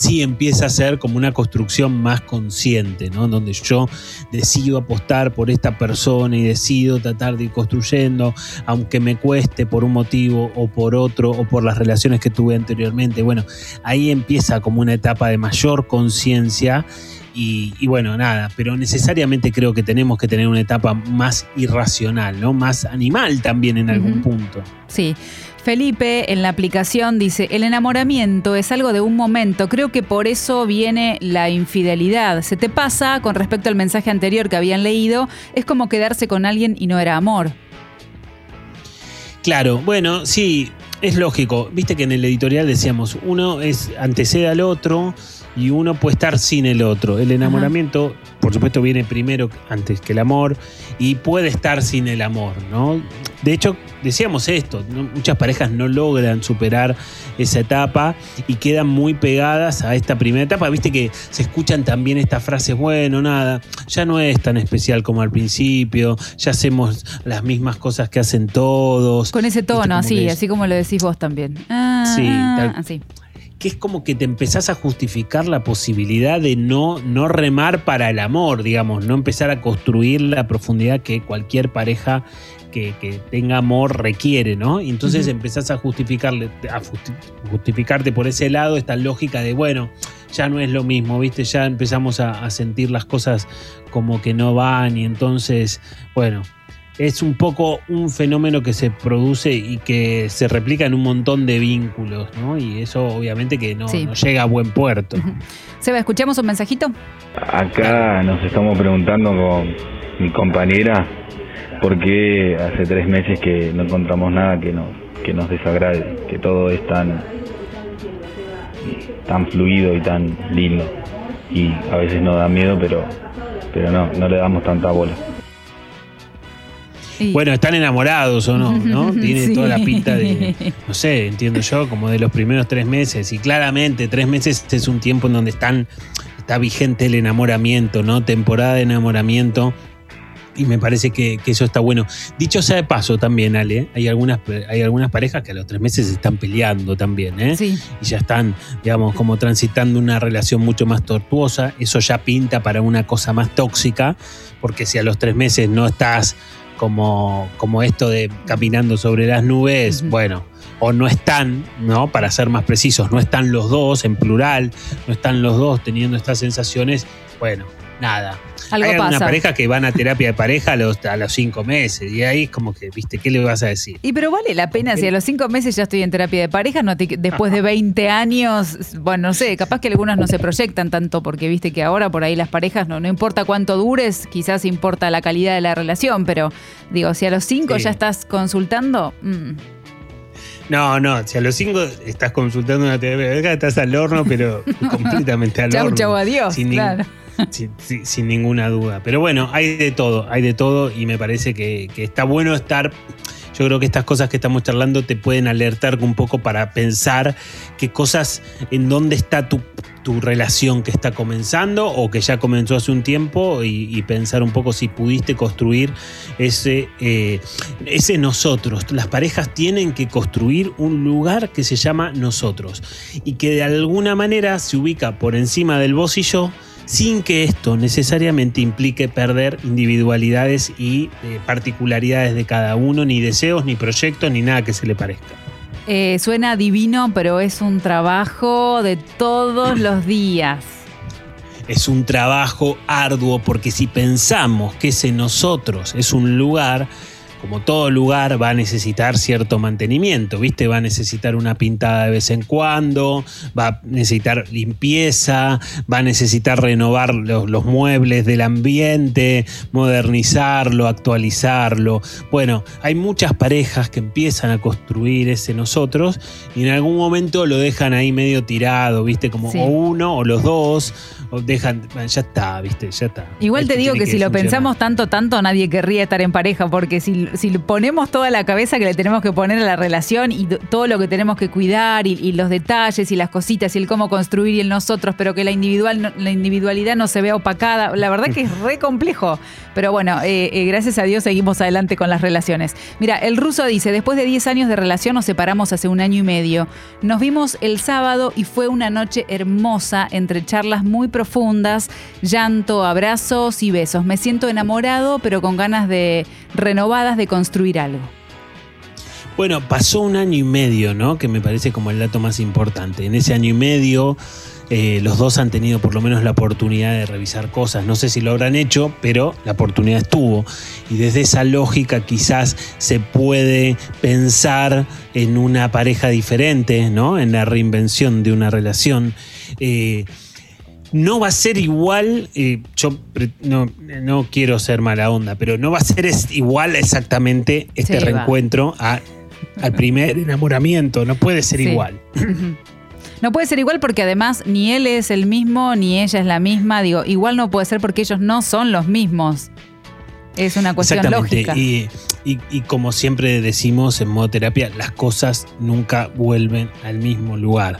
sí empieza a ser como una construcción más consciente, ¿no? Donde yo decido apostar por esta persona y decido tratar de ir construyendo, aunque me cueste por un motivo o por otro, o por las relaciones que tuve anteriormente. Bueno, ahí empieza como una etapa de mayor conciencia. Y, y bueno, nada, pero necesariamente creo que tenemos que tener una etapa más irracional, ¿no? Más animal también en algún punto. Sí. Felipe en la aplicación dice, el enamoramiento es algo de un momento, creo que por eso viene la infidelidad. Se te pasa con respecto al mensaje anterior que habían leído, es como quedarse con alguien y no era amor. Claro, bueno, sí, es lógico. Viste que en el editorial decíamos, uno es antecede al otro y uno puede estar sin el otro. El enamoramiento, por supuesto, viene primero antes que el amor y puede estar sin el amor, ¿no? De hecho, decíamos esto, ¿no? muchas parejas no logran superar esa etapa y quedan muy pegadas a esta primera etapa. Viste que se escuchan también estas frases, bueno, nada, ya no es tan especial como al principio, ya hacemos las mismas cosas que hacen todos. Con ese tono, así, así como lo decís vos también. Ah, Sí, tal- así. Que es como que te empezás a justificar la posibilidad de no, no remar para el amor, digamos, no empezar a construir la profundidad que cualquier pareja que, que tenga amor requiere, ¿no? Y entonces Ujú. empezás a justificarle, a justi- justificarte por ese lado esta lógica de, bueno, ya no es lo mismo, ¿viste? Ya empezamos a, a sentir las cosas como que no van y entonces, bueno, es un poco un fenómeno que se produce y que se replica en un montón de vínculos, ¿no? Y eso obviamente que no, Sí. no llega a buen puerto. Seba, ¿escuchamos un mensajito? Acá nos estamos preguntando con mi compañera por qué hace tres meses que no encontramos nada que nos, que nos desagrade, que todo es tan, tan fluido y tan lindo. Y a veces nos da miedo, pero, pero no, no le damos tanta bola. Bueno, están enamorados o no, ¿no? Tiene Sí. toda la pinta de, no sé, entiendo yo, como de los primeros tres meses. Y claramente, tres meses es un tiempo en donde están, está vigente el enamoramiento, ¿no? Temporada de enamoramiento. Y me parece que, que eso está bueno. Dicho sea de paso también, Ale, hay algunas, hay algunas parejas que a los tres meses se están peleando también, ¿eh? Sí. Y ya están, digamos, como transitando una relación mucho más tortuosa. Eso ya pinta para una cosa más tóxica, porque si a los tres meses no estás como, como esto de caminando sobre las nubes, bueno, o no están, ¿no? Para ser más precisos, no están los dos en plural, no están los dos teniendo estas sensaciones, bueno, nada. Algo Hay pasa. pareja que van a terapia de pareja a los, a los cinco meses, y ahí es como que, viste, ¿qué le vas a decir? Y pero vale la pena si a los cinco meses ya estoy en terapia de pareja, no te- después de 20 años, bueno, no sé, capaz que algunos no se proyectan tanto porque viste que ahora por ahí las parejas no, no importa cuánto dures, quizás importa la calidad de la relación, pero digo, si a los cinco Sí. ya estás consultando, mm, No, no, si a los cinco estás consultando una terapia de pareja, estás al horno, pero completamente al chau, horno. chau, adiós, Sin claro. Sin, ninguna duda. Pero bueno, hay de todo, hay de todo y me parece que, está bueno estar. Yo creo que estas cosas que estamos charlando te pueden alertar un poco para pensar qué cosas, en dónde está tu, relación que está comenzando o que ya comenzó hace un tiempo y, y pensar un poco si pudiste construir ese, eh, ese nosotros. Las parejas tienen que construir un lugar que se llama nosotros y que de alguna manera se ubica por encima del vos y yo sin que esto necesariamente implique perder individualidades y eh, particularidades de cada uno, ni deseos, ni proyectos, ni nada que se le parezca. Eh, suena divino, pero es un trabajo de todos los días. Es un trabajo arduo porque si pensamos que ese nosotros es un lugar, como todo lugar va a necesitar cierto mantenimiento, ¿viste? Va a necesitar una pintada de vez en cuando, va a necesitar limpieza, va a necesitar renovar los, los muebles del ambiente, modernizarlo, actualizarlo. Bueno, hay muchas parejas que empiezan a construir ese nosotros y en algún momento lo dejan ahí medio tirado, ¿viste? Como Sí. o uno o los dos, o dejan, bueno, ya está, ¿viste? Ya está. Igual te digo que, si lo pensamos tanto, tanto, nadie querría estar en pareja, porque si, si ponemos toda la cabeza que le tenemos que poner a la relación y todo lo que tenemos que cuidar y, los detalles y las cositas y el cómo construir y el nosotros, pero que la, individual, la individualidad no se vea opacada, la verdad que es re complejo. Pero bueno, eh, eh, gracias a Dios seguimos adelante con las relaciones. Mira, el ruso dice, después de 10 años de relación nos separamos hace un año y medio. Nos vimos el sábado y fue una noche hermosa entre charlas muy profundas, llanto, abrazos y besos. Me siento enamorado, pero con ganas de renovadas de construir algo. Bueno, pasó un año y medio, ¿no? Que me parece como el dato más importante. En ese año y medio, eh, los dos han tenido por lo menos la oportunidad de revisar cosas. No sé si lo habrán hecho, pero la oportunidad estuvo. Y desde esa lógica quizás se puede pensar en una pareja diferente, ¿no? En la reinvención de una relación. Eh, no va a ser igual, eh, yo no, no quiero ser mala onda, pero no va a ser es- igual exactamente este Sí, reencuentro a- al primer enamoramiento, no puede ser Sí. igual. No puede ser igual porque además ni él es el mismo ni ella es la misma. Digo, igual no puede ser porque ellos no son los mismos. Es una cuestión lógica. Y, y- y como siempre decimos en modo terapia, las cosas nunca vuelven al mismo lugar.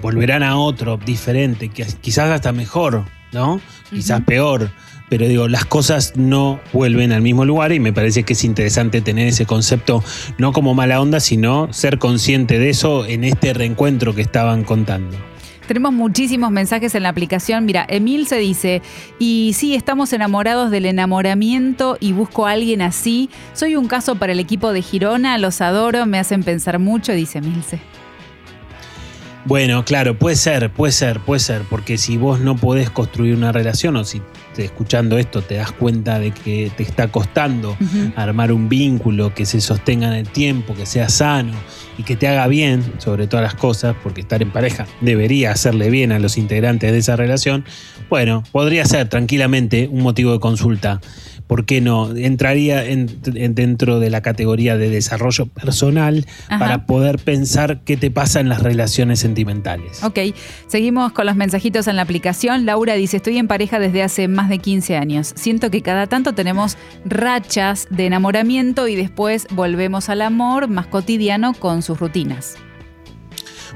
Volverán a otro diferente, que quizás hasta mejor, ¿no? Quizás peor. Pero digo, las cosas no vuelven al mismo lugar y me parece que es interesante tener ese concepto, no como mala onda, sino ser consciente de eso en este reencuentro que estaban contando. Tenemos muchísimos mensajes en la aplicación. Mira, Emil se dice, y sí, estamos enamorados del enamoramiento y busco a alguien así. Soy un caso para el equipo de Girona, los adoro, me hacen pensar mucho, dice Milce. Bueno, claro, puede ser, puede ser, puede ser, porque si vos no podés construir una relación o si te- escuchando esto te das cuenta de que te está costando armar un vínculo que se sostenga en el tiempo, que sea sano y que te haga bien sobre todas las cosas, porque estar en pareja debería hacerle bien a los integrantes de esa relación, bueno, podría ser tranquilamente un motivo de consulta. ¿Por qué no? Entraría en- en- dentro de la categoría de desarrollo personal Ajá. para poder pensar qué te pasa en las relaciones sentimentales. Ok, seguimos con los mensajitos en la aplicación. Laura dice, estoy en pareja desde hace más de 15 años. Siento que cada tanto tenemos rachas de enamoramiento y después volvemos al amor más cotidiano con sus rutinas.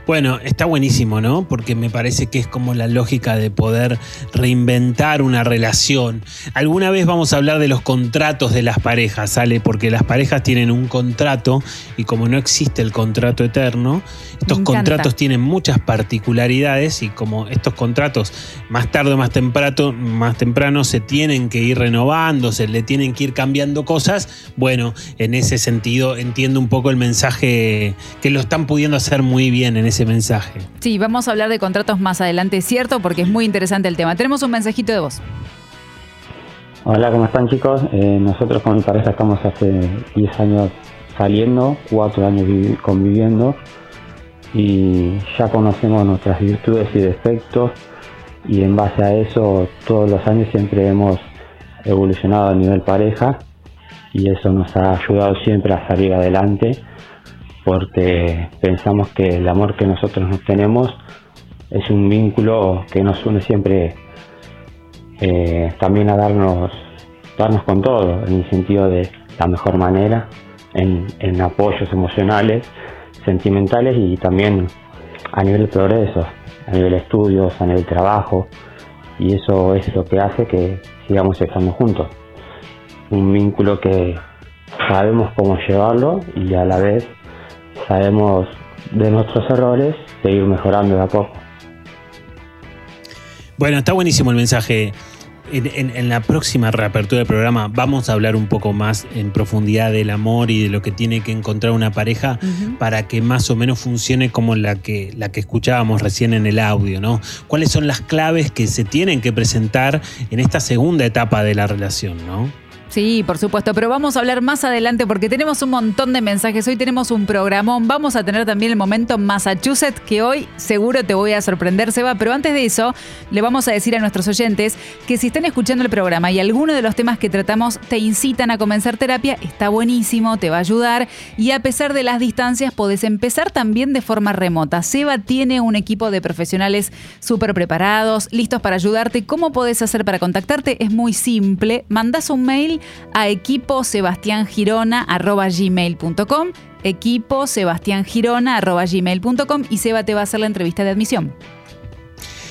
Bueno, está buenísimo, ¿no? Porque me parece que es como la lógica de poder reinventar una relación. Alguna vez vamos a hablar de los contratos de las parejas, ¿sale? Porque las parejas tienen un contrato y como no existe el contrato eterno, estos contratos tienen muchas particularidades y como estos contratos más tarde o más temprano, más temprano se tienen que ir renovando, se le tienen que ir cambiando cosas, bueno, en ese sentido entiendo un poco el mensaje que lo están pudiendo hacer muy bien en ese mensaje. Sí, vamos a hablar de contratos más adelante, ¿cierto? Porque es muy interesante el tema. Tenemos un mensajito de voz. Hola, ¿cómo están chicos? Eh, nosotros con mi pareja estamos hace 10 años saliendo, 4 años vivi- conviviendo y ya conocemos nuestras virtudes y defectos y en base a eso todos los años siempre hemos evolucionado a nivel pareja y eso nos ha ayudado siempre a salir adelante porque pensamos que el amor que nosotros nos tenemos es un vínculo que nos une siempre eh, también a darnos, darnos con todo, en el sentido de la mejor manera, en, en apoyos emocionales, sentimentales y también a nivel progreso, a nivel estudios, a nivel trabajo, y eso es lo que hace que sigamos estando juntos. Un vínculo que sabemos cómo llevarlo y a la vez sabemos de nuestros errores seguir mejorando de a poco. Bueno, está buenísimo el mensaje. En, en- en la próxima reapertura del programa vamos a hablar un poco más en profundidad del amor y de lo que tiene que encontrar una pareja para que más o menos funcione como la que, la que escuchábamos recién en el audio, ¿no? ¿Cuáles son las claves que se tienen que presentar en esta segunda etapa de la relación, ¿no? Sí, por supuesto, pero vamos a hablar más adelante porque tenemos un montón de mensajes. Hoy tenemos un programón. Vamos a tener también el momento Massachusetts, que hoy seguro te voy a sorprender, Seba. Pero antes de eso, le vamos a decir a nuestros oyentes que si están escuchando el programa y alguno de los temas que tratamos te incitan a comenzar terapia, está buenísimo, te va a ayudar. Y a pesar de las distancias, podés empezar también de forma remota. Seba tiene un equipo de profesionales súper preparados, listos para ayudarte. ¿Cómo podés hacer para contactarte? Es muy simple. Mandás un mail a equiposebastiangirona.gmail.com equipo sebastiangirona.gmail.com y Seba te va a hacer la entrevista de admisión.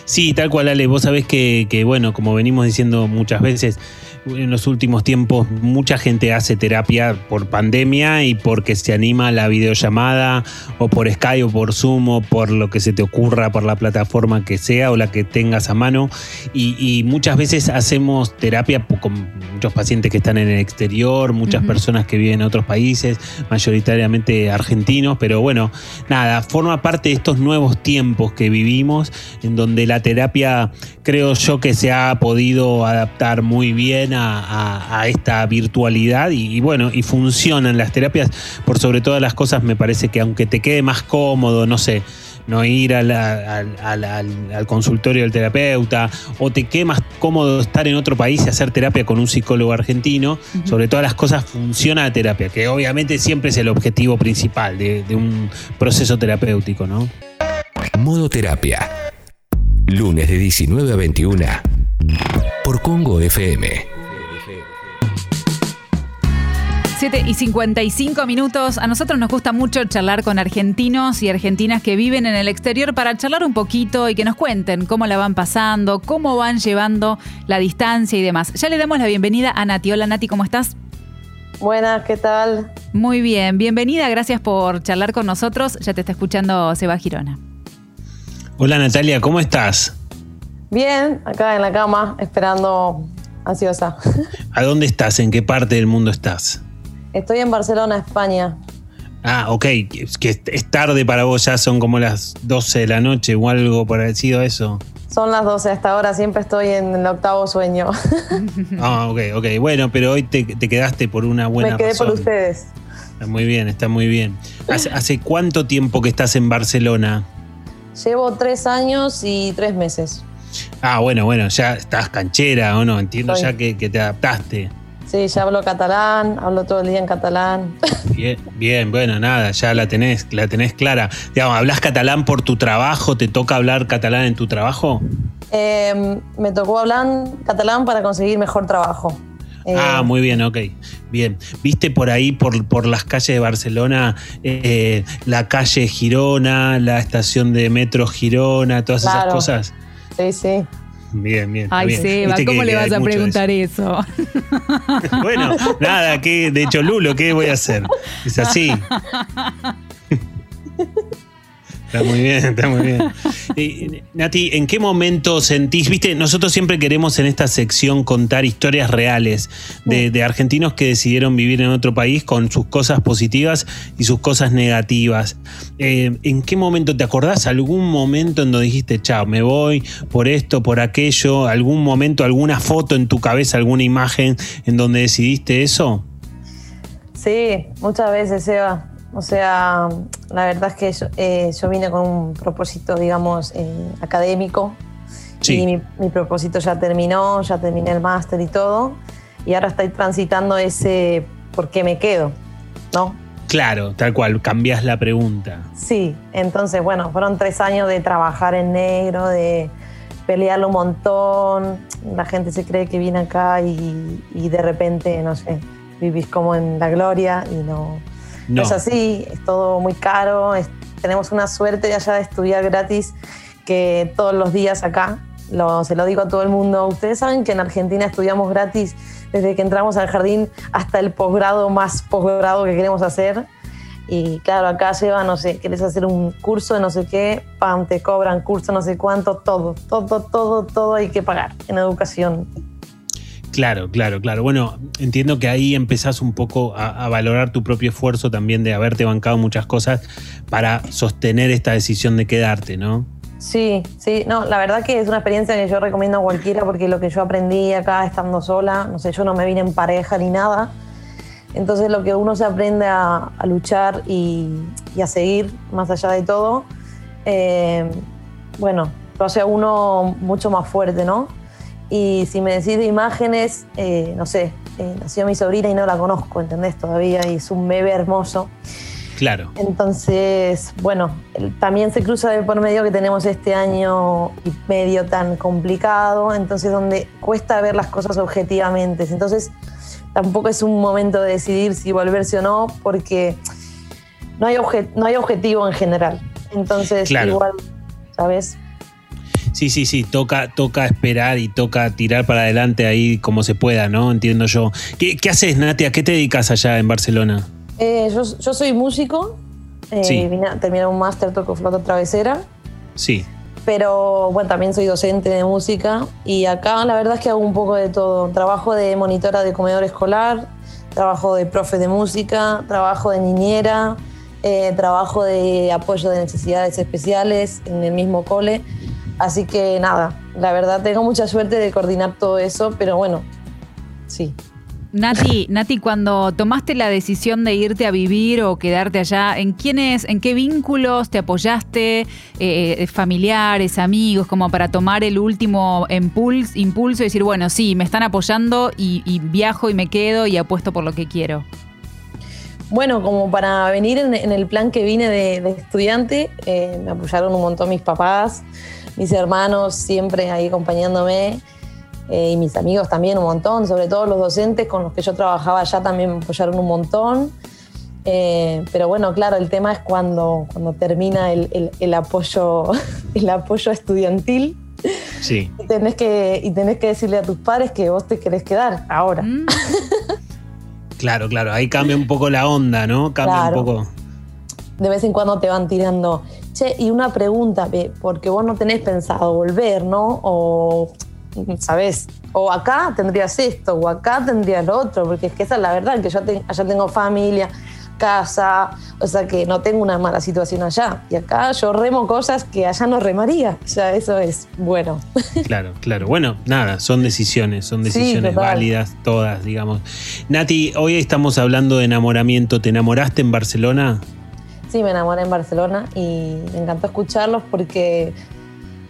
Sí, tal cual, Ale. Vos sabés que, bueno, como venimos diciendo muchas veces, en los últimos tiempos mucha gente hace terapia por pandemia y porque se anima a la videollamada o por Skype o por Zoom o por lo que se te ocurra, por la plataforma que sea o la que tengas a mano. Y, y muchas veces hacemos terapia con muchos pacientes que están en el exterior, muchas personas que viven en otros países, mayoritariamente argentinos, pero bueno, nada, forma parte de estos nuevos tiempos que vivimos, en donde la terapia creo yo que se ha podido adaptar muy bien a, a- a esta virtualidad y, y bueno, y funcionan las terapias, por sobre todas las cosas me parece que aunque te quede más cómodo, no sé, no ir a la- al, al- al- al consultorio del terapeuta o te quede más cómodo estar en otro país y hacer terapia con un psicólogo argentino, sobre todas las cosas funciona la terapia, que obviamente siempre es el objetivo principal de, de un proceso terapéutico, ¿no? Modo Terapia. Lunes de 19 a 21 por Congo FM. 7 y 55 minutos. A nosotros nos gusta mucho charlar con argentinos y argentinas que viven en el exterior para charlar un poquito y que nos cuenten cómo la van pasando, cómo van llevando la distancia y demás. Ya le damos la bienvenida a Nati. Hola Nati, ¿cómo estás? Buenas, ¿qué tal? Muy bien, bienvenida, gracias por charlar con nosotros. Ya te está escuchando Seba Girona. Hola Natalia, ¿cómo estás? Bien, acá en la cama, esperando ansiosa. ¿A dónde estás? ¿En qué parte del mundo estás? Estoy en Barcelona, España. Ah, ok, es que es tarde para vos, ya son como las 12 de la noche o algo parecido a eso. Son las 12 hasta ahora, siempre estoy en el octavo sueño. Ah, ok, ok. Bueno, pero hoy te, te quedaste por una buena Me quedé razón. por ustedes. Está muy bien, está muy bien. ¿Hace, hace cuánto tiempo que estás en Barcelona? Llevo tres años y tres meses. Ah, bueno, bueno, ya estás canchera, ¿o no? Entiendo ya que, que te adaptaste. Sí, ya hablo catalán, hablo todo el día en catalán. Bien, bien, bueno, nada, ya la tenés, la tenés clara. Digamos, ¿hablas catalán por tu trabajo? ¿Te toca hablar catalán en tu trabajo? Eh, me tocó hablar catalán para conseguir mejor trabajo. Eh, Ah, muy bien, ok. Bien. ¿Viste por ahí, por, por las calles de Barcelona, eh, la calle Girona, la estación de metro Girona, todas esas cosas? Sí, sí. Bien, bien. Ay, bien. Seba, ¿cómo que- le vas a preguntar eso? eso. Bueno, nada, que de hecho, Lulo, ¿qué voy a hacer? Es así. Está muy bien, está muy bien. Eh, Nati, ¿en qué momento sentís, viste, nosotros siempre queremos en esta sección contar historias reales de, de argentinos que decidieron vivir en otro país con sus cosas positivas y sus cosas negativas. Eh, ¿En qué momento te acordás algún momento en donde dijiste, chao, me voy por esto, por aquello? ¿Algún momento, alguna foto en tu cabeza, alguna imagen en donde decidiste eso? Sí, muchas veces, Eva. O sea, la verdad es que yo, eh, yo vine con un propósito, digamos, eh, académico. Sí. Y mi, mi propósito ya terminó, ya terminé el máster y todo. Y ahora estoy transitando ese por qué me quedo, ¿no? Claro, tal cual, cambias la pregunta. Sí, entonces, bueno, fueron tres años de trabajar en negro, de pelearlo un montón. La gente se cree que viene acá y, y de repente, no sé, vivís como en la gloria y no, no. Es así, es todo muy caro. tenemos una suerte de allá de estudiar gratis que todos los días acá, se lo digo a todo el mundo, ustedes saben que en Argentina estudiamos gratis desde que entramos al jardín hasta el posgrado más posgrado que queremos hacer. Y claro, acá lleva, no sé, quieres hacer un curso de no sé qué, pam, te cobran curso no sé cuánto, todo, todo, todo, todo hay que pagar en educación. Claro, claro, claro. Bueno, entiendo que ahí empezás un poco a, valorar tu propio esfuerzo también de haberte bancado muchas cosas para sostener esta decisión de quedarte, ¿no? Sí, sí, no, la verdad que es una experiencia que yo recomiendo a cualquiera porque lo que yo aprendí acá estando sola, no sé, yo no me vine en pareja ni nada, entonces lo que uno se aprende a, luchar y, y a seguir más allá de todo, eh, bueno, lo hace a uno mucho más fuerte, ¿no? Y si me decís de imágenes, eh, no sé, eh, nació mi sobrina y no la conozco, ¿entendés? Todavía y es un bebé hermoso. Claro. Entonces, bueno, también se cruza de por medio que tenemos este año y medio tan complicado, entonces donde cuesta ver las cosas objetivamente. Entonces, tampoco es un momento de decidir si volverse o no, porque no hay, obje- no hay objetivo en general. Entonces, Claro. igual, ¿sabes? Sí, sí, sí, toca, toca esperar y toca tirar para adelante ahí como se pueda, ¿no? Entiendo yo. ¿Qué, qué haces, Nati? ¿A qué te dedicas allá en Barcelona? Eh, yo, yo soy músico, eh, Sí. vine a terminar un máster, toco flauta travesera. Sí. pero bueno, también soy docente de música y acá la verdad es que hago un poco de todo. Trabajo de monitora de comedor escolar, trabajo de profe de música, trabajo de niñera, eh, trabajo de apoyo de necesidades especiales en el mismo cole. Así que nada, la verdad tengo mucha suerte de coordinar todo eso, pero bueno, sí. Nati, Nati, cuando tomaste la decisión de irte a vivir o quedarte allá, ¿en quiénes, en qué vínculos te apoyaste? Eh, familiares, amigos, como para tomar el último impulso, impulso y decir, bueno, sí, me están apoyando y, y viajo y me quedo y apuesto por lo que quiero. Bueno, como para venir en, en el plan que vine de, de estudiante, eh, me apoyaron un montón mis papás, mis hermanos siempre ahí acompañándome eh, y mis amigos también un montón, sobre todo los docentes con los que yo trabajaba allá también me apoyaron un montón. Eh, pero bueno, claro, el tema es cuando, cuando termina el, el- el apoyo, el apoyo estudiantil Sí. y tenés, que, y tenés que decirle a tus padres que vos te querés quedar ahora. Claro, claro. Ahí cambia un poco la onda, ¿no? Cambia Claro. un poco. de vez en cuando te van tirando, che, y una pregunta, ve, porque vos no tenés pensado volver, ¿no? O, ¿sabes? O acá tendrías esto, o acá tendrías lo otro, porque es que esa es la verdad, que yo te- allá tengo familia, casa, o sea que no tengo una mala situación allá. Y acá yo remo cosas que allá no remaría, o sea, eso es bueno. Claro, claro. Bueno, nada, son decisiones, son decisiones válidas, todas, digamos. Nati, hoy estamos hablando de enamoramiento. ¿Te enamoraste en Barcelona? Sí, me enamoré en Barcelona y me encantó escucharlos porque,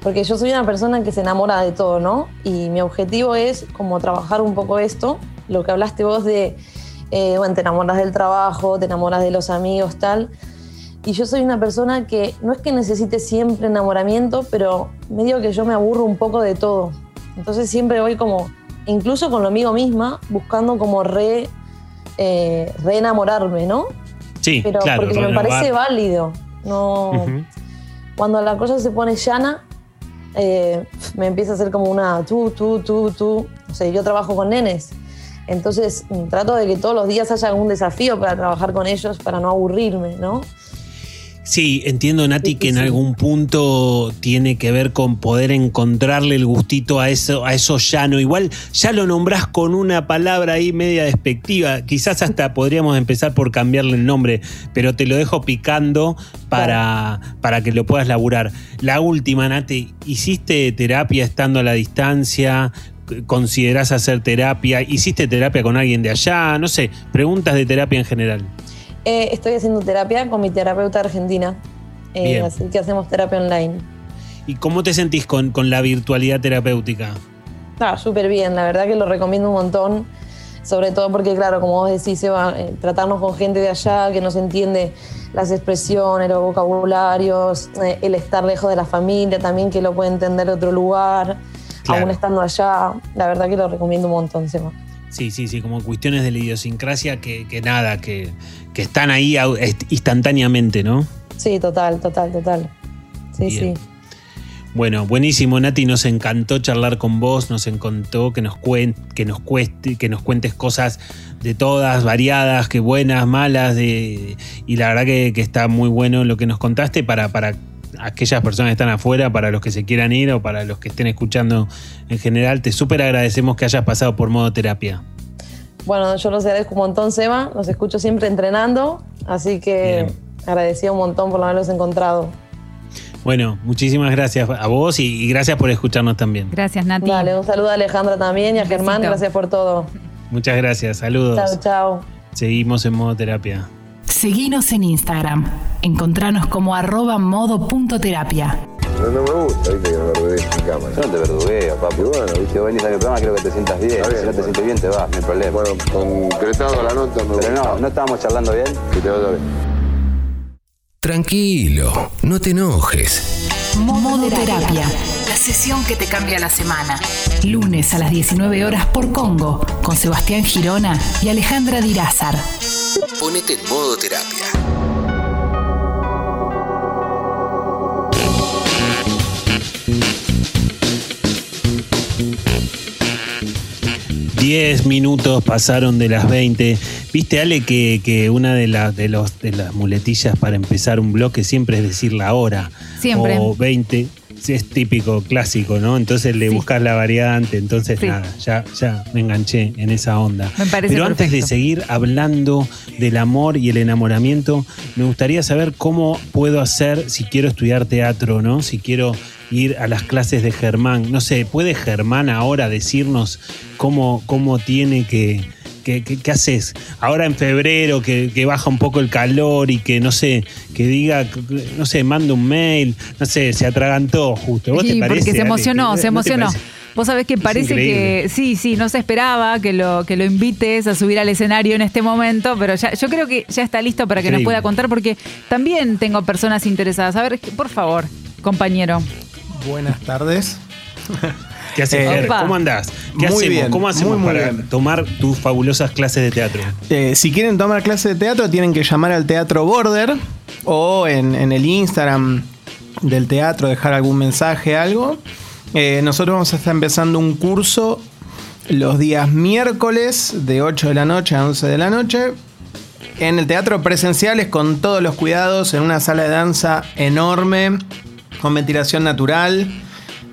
porque yo soy una persona que se enamora de todo, ¿no? Y mi objetivo es como trabajar un poco esto, lo que hablaste vos de, eh, bueno, te enamoras del trabajo, te enamoras de los amigos, tal. Y yo soy una persona que no es que necesite siempre enamoramiento, pero medio que yo me aburro un poco de todo. Entonces siempre voy como, incluso con lo mío misma, buscando como re, eh, re enamorarme, ¿no? Sí, pero claro. porque me parece válido. No, Ujú. Cuando la cosa se pone llana, eh, me empieza a hacer como una tú, tú, tú, tú. O sea, yo trabajo con nenes. Entonces mm, trato de que todos los días haya algún desafío para trabajar con ellos, para no aburrirme, ¿no? Sí, entiendo, Nati, que en algún punto tiene que ver con poder encontrarle el gustito a eso, a eso llano. Igual ya lo nombrás con una palabra ahí media despectiva. Quizás hasta podríamos empezar por cambiarle el nombre, pero te lo dejo picando para, para que lo puedas laburar. La última, Nati, ¿hiciste terapia estando a la distancia? ¿Considerás hacer terapia? ¿Hiciste terapia con alguien de allá? No sé, preguntas de terapia en general. Eh, estoy haciendo terapia con mi terapeuta argentina. Eh, así que hacemos terapia online. ¿Y cómo te sentís con, con la virtualidad terapéutica? Ah, súper bien, la verdad que lo recomiendo un montón, sobre todo porque, claro, como vos decís, Eva, eh, tratarnos con gente de allá que nos entiende las expresiones, los vocabularios, el estar lejos de la familia también, que lo puede entender de otro lugar, Claro. aún estando allá, la verdad que lo recomiendo un montón, Seba. Sí, sí, sí, como cuestiones de la idiosincrasia que, que nada, que, que están ahí instantáneamente, ¿no? Sí, total, total, total. Sí, Bien. sí. Bueno, buenísimo, Nati, nos encantó charlar con vos, nos encantó que nos, cuen- que nos, cueste, que nos cuentes cosas de todas, variadas, que buenas, malas, de, y la verdad que, que está muy bueno lo que nos contaste para, para aquellas personas que están afuera, para los que se quieran ir o para los que estén escuchando en general. Te súper agradecemos que hayas pasado por modo terapia. Bueno, yo los agradezco un montón, Seba, los escucho siempre entrenando, así que agradecía un montón por haberlos encontrado. Bueno, muchísimas gracias a vos y, y gracias por escucharnos también. Gracias, Nati. Dale, un saludo a Alejandra también y a Germán, gracias por todo. Muchas gracias, saludos. Chao, chao. Seguimos en modo terapia. Seguinos en Instagram. Encontranos como arroba modo.terapia. No, no me gusta, viste, que me verdugues en cámara. Yo no te verdugueo, papi. bueno, viste, vos venís a mi programa, quiero que te sientas bien. Si no te sientes bien, te vas, no hay problema. Bueno, concretado la nota, me Pero no, no estábamos charlando bien. Que te vaya bien. Tranquilo, no te enojes. Modo terapia. La sesión que te cambia la semana. Lunes a las 19 horas por Congo con Sebastián Girona y Alejandra Dirázar. Ponete en modo terapia. Diez minutos pasaron de las 20. Viste, Ale, que, que una de, las de, los, de las muletillas para empezar un bloque siempre es decir la hora. Siempre. O 20. Sí, Es típico, clásico, ¿no? Entonces le buscas la variante. Entonces, Sí. nada, ya, ya me enganché en esa onda. Me parece Pero antes de seguir hablando del amor y el enamoramiento, me gustaría saber cómo puedo hacer si quiero estudiar teatro, ¿no? Si quiero ir a las clases de Germán. No sé, ¿puede Germán ahora decirnos cómo, cómo tiene que... ¿Qué, qué, qué haces? Ahora en febrero que, que baja un poco el calor y que no sé, que diga, no sé, manda un mail, no sé, se atragantó justo. ¿Vos Sí, te parece? porque se emocionó, ¿No se emocionó. Vos sabés que parece que sí, sí, no se esperaba que lo, que lo invites a subir al escenario en este momento, pero ya, yo creo que ya está listo para que nos pueda contar, porque también tengo personas interesadas. A ver, por favor, compañero. Buenas tardes. ¿Qué haces, Eh. ¿Cómo andás? ¿Qué Muy hacemos? bien, ¿Cómo hacemos muy, para tomar tus fabulosas clases de teatro? Eh, si quieren tomar clase de teatro, tienen que llamar al Teatro Border o en, en el Instagram del teatro dejar algún mensaje, algo. Eh, nosotros vamos a estar empezando un curso los días miércoles de 8 de la noche a 11 de la noche en el teatro presenciales con todos los cuidados en una sala de danza enorme con ventilación natural.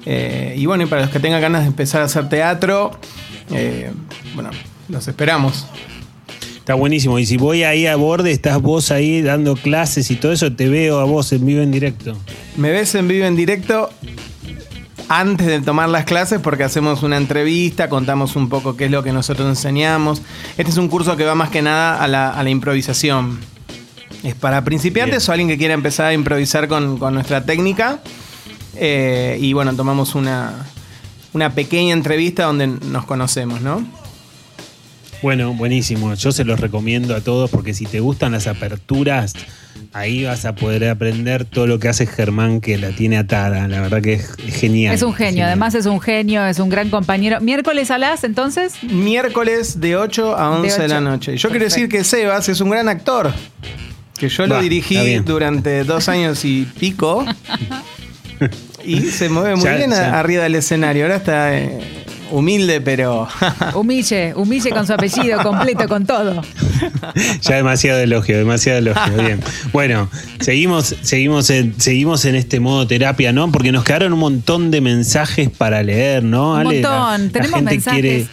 Eh, y bueno, y para los que tengan ganas de empezar a hacer teatro, eh, bueno, los esperamos. Está buenísimo. Y si voy ahí a borde, estás vos ahí dando clases y todo eso, te veo a vos en vivo en directo. Me ves en vivo en directo antes de tomar las clases porque hacemos una entrevista, contamos un poco qué es lo que nosotros enseñamos. Este es un curso que va más que nada a la, a la improvisación. Es para principiantes o alguien que quiera empezar a improvisar con, con nuestra técnica. Eh, y bueno, tomamos una, una pequeña entrevista donde nos conocemos, ¿no? Bueno, buenísimo. Yo se los recomiendo a todos porque si te gustan las aperturas, ahí vas a poder aprender todo lo que hace Germán que la tiene atada. La verdad que es, genial. Es un genio, además es un genio, es un gran compañero. ¿Miércoles a las entonces? Miércoles de 8 a 11 de, De la 8. noche. Yo quiero decir que Sebas es un gran actor. Que yo lo Va, dirigí durante dos años y pico. y se mueve muy Ya, bien ya. arriba del escenario. Ahora está eh, humilde, pero. Humille, humille con su apellido completo, con todo. Ya demasiado elogio, demasiado elogio. Bien. Bueno, seguimos, seguimos, en, seguimos en este modo terapia, ¿no? Porque nos quedaron un montón de mensajes para leer, ¿no? Un Ale? Montón. la Tenemos gente mensajes. Quiere,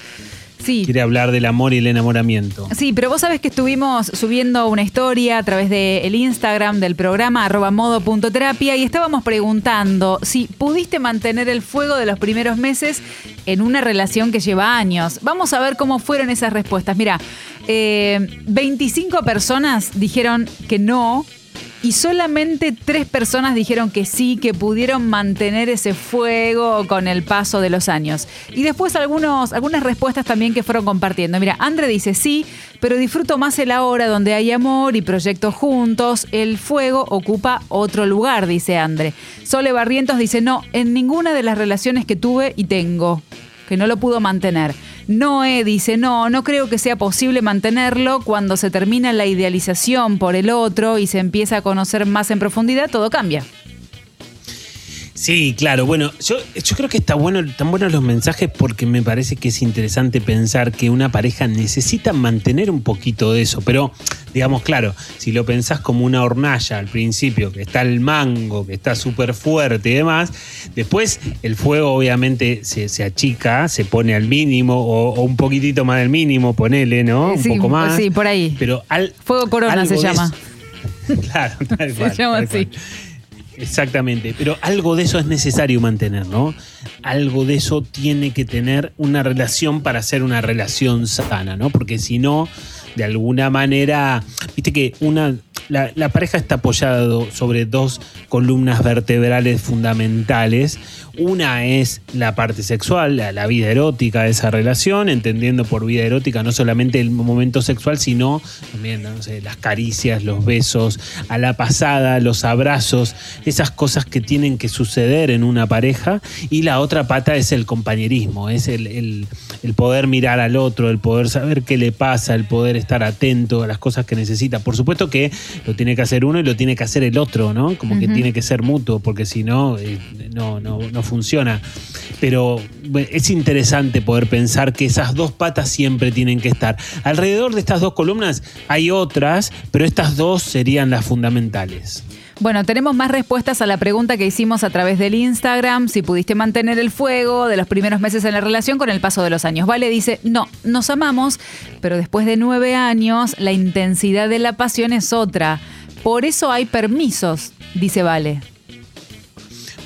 Sí. quiere hablar del amor y el enamoramiento. Sí, pero vos sabés que estuvimos subiendo una historia a través del Instagram del programa arroba modo.terapia y estábamos preguntando si pudiste mantener el fuego de los primeros meses en una relación que lleva años. Vamos a ver cómo fueron esas respuestas. Mira, eh, 25 personas dijeron que no. Y solamente tres personas dijeron que sí, que pudieron mantener ese fuego con el paso de los años. Y después algunas respuestas también que fueron compartiendo. Mira, Andre dice sí, pero disfruto más el ahora donde hay amor y proyectos juntos. El fuego ocupa otro lugar, dice Andre. Sole Barrientos dice no, en ninguna de las relaciones que tuve y tengo que no lo pudo mantener. Noé dice, no, no creo que sea posible mantenerlo cuando se termina la idealización por el otro y se empieza a conocer más en profundidad, todo cambia. Sí, claro. Bueno, yo, yo creo que está bueno, están buenos los mensajes porque me parece que es interesante pensar que una pareja necesita mantener un poquito de eso. Pero, digamos, claro, si lo pensás como una hornalla al principio, que está el mango, que está súper fuerte y demás, después el fuego obviamente se, se achica, se pone al mínimo o, o un poquitito más del mínimo, ponele, ¿no? Un poco más. sí, por ahí. Pero al, Fuego Corona se llama. eso- Claro, tal cual, Se llama así. cual. Exactamente, pero algo de eso es necesario mantener, ¿no? Algo de eso tiene que tener una relación para ser una relación sana, ¿no? Porque si no, de alguna manera, viste que una, la, pareja está apoyada sobre dos columnas vertebrales fundamentales. Una es la parte sexual, la, vida erótica de esa relación, entendiendo por vida erótica no solamente el momento sexual, sino también las caricias, los besos, a la pasada, los abrazos, esas cosas que tienen que suceder en una pareja. Y la otra pata es el compañerismo, es el, el- el poder mirar al otro, el poder saber qué le pasa, el poder estar atento a las cosas que necesita. Por supuesto que lo tiene que hacer uno y lo tiene que hacer el otro, ¿no? Como que tiene que ser mutuo, porque si no, eh, no, no, no funciona. Pero es interesante poder pensar que esas dos patas siempre tienen que estar. Alrededor de estas dos columnas hay otras, pero estas dos serían las fundamentales. Bueno, tenemos más respuestas a la pregunta que hicimos a través del Instagram, si pudiste mantener el fuego de los primeros meses en la relación con el paso de los años. Vale dice, no, nos amamos, pero después de nueve años la intensidad de la pasión es otra. Por eso hay permisos, dice Vale.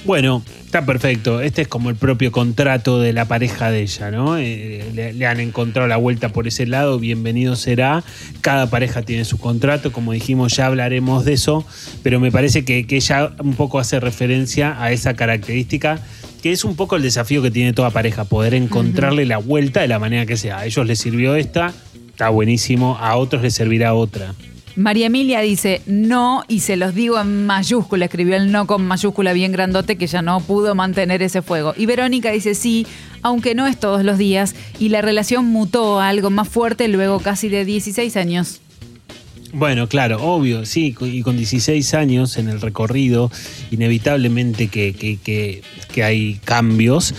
Bueno, está perfecto. Este es como el propio contrato de la pareja de ella, ¿no? Eh, le, le han encontrado la vuelta por ese lado, bienvenido será. Cada pareja tiene su contrato, como dijimos, ya hablaremos de eso, pero me parece que, que ella un poco hace referencia a esa característica que es un poco el desafío que tiene toda pareja, poder encontrarle la vuelta de la manera que sea. A ellos les sirvió esta, está buenísimo, a otros les servirá otra. María Emilia dice no y se los digo en mayúscula, escribió el no con mayúscula bien grandote que ya no pudo mantener ese fuego. Y Verónica dice sí, aunque no es todos los días y la relación mutó a algo más fuerte luego casi de 16 años. Bueno, claro, obvio, sí, y con 16 años en el recorrido, inevitablemente que, que- que- que hay cambios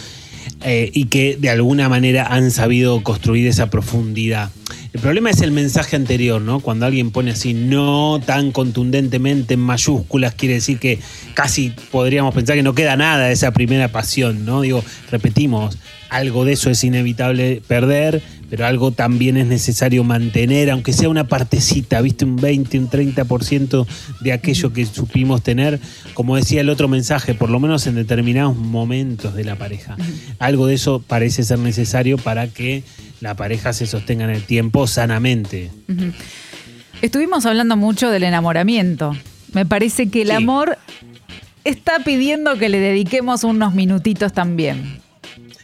eh, y que de alguna manera han sabido construir esa profundidad. El problema es el mensaje anterior, ¿no? Cuando alguien pone así, no tan contundentemente en mayúsculas, quiere decir que casi podríamos pensar que no queda nada de esa primera pasión, ¿no? Digo, repetimos, algo de eso es inevitable perder, pero algo también es necesario mantener, aunque sea una partecita, ¿viste? Un 20, un 30% de aquello que supimos tener, como decía el otro mensaje, por lo menos en determinados momentos de la pareja. Algo de eso parece ser necesario para que la pareja se sostenga en el tiempo sanamente. Estuvimos hablando mucho del enamoramiento. Me parece que el amor está pidiendo que le dediquemos unos minutitos también.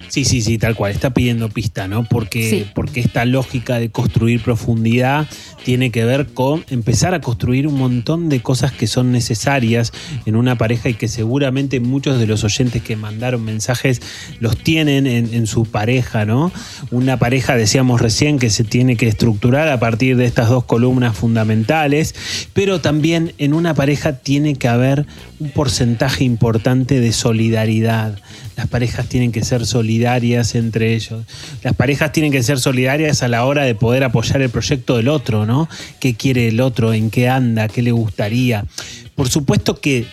Sí, sí, sí, tal cual. Está pidiendo pista, ¿no? Porque, Sí. porque esta lógica de construir profundidad tiene que ver con empezar a construir un montón de cosas que son necesarias en una pareja y que seguramente muchos de los oyentes que mandaron mensajes los tienen en, en su pareja, ¿no? Una pareja, decíamos recién, que se tiene que estructurar a partir de estas dos columnas fundamentales, pero también en una pareja tiene que haber un porcentaje importante de solidaridad. Las parejas tienen que ser solidarias entre ellos. Las parejas tienen que ser solidarias a la hora de poder apoyar el proyecto del otro, ¿no? ¿Qué quiere el otro? ¿En qué anda? ¿Qué le gustaría? Por supuesto que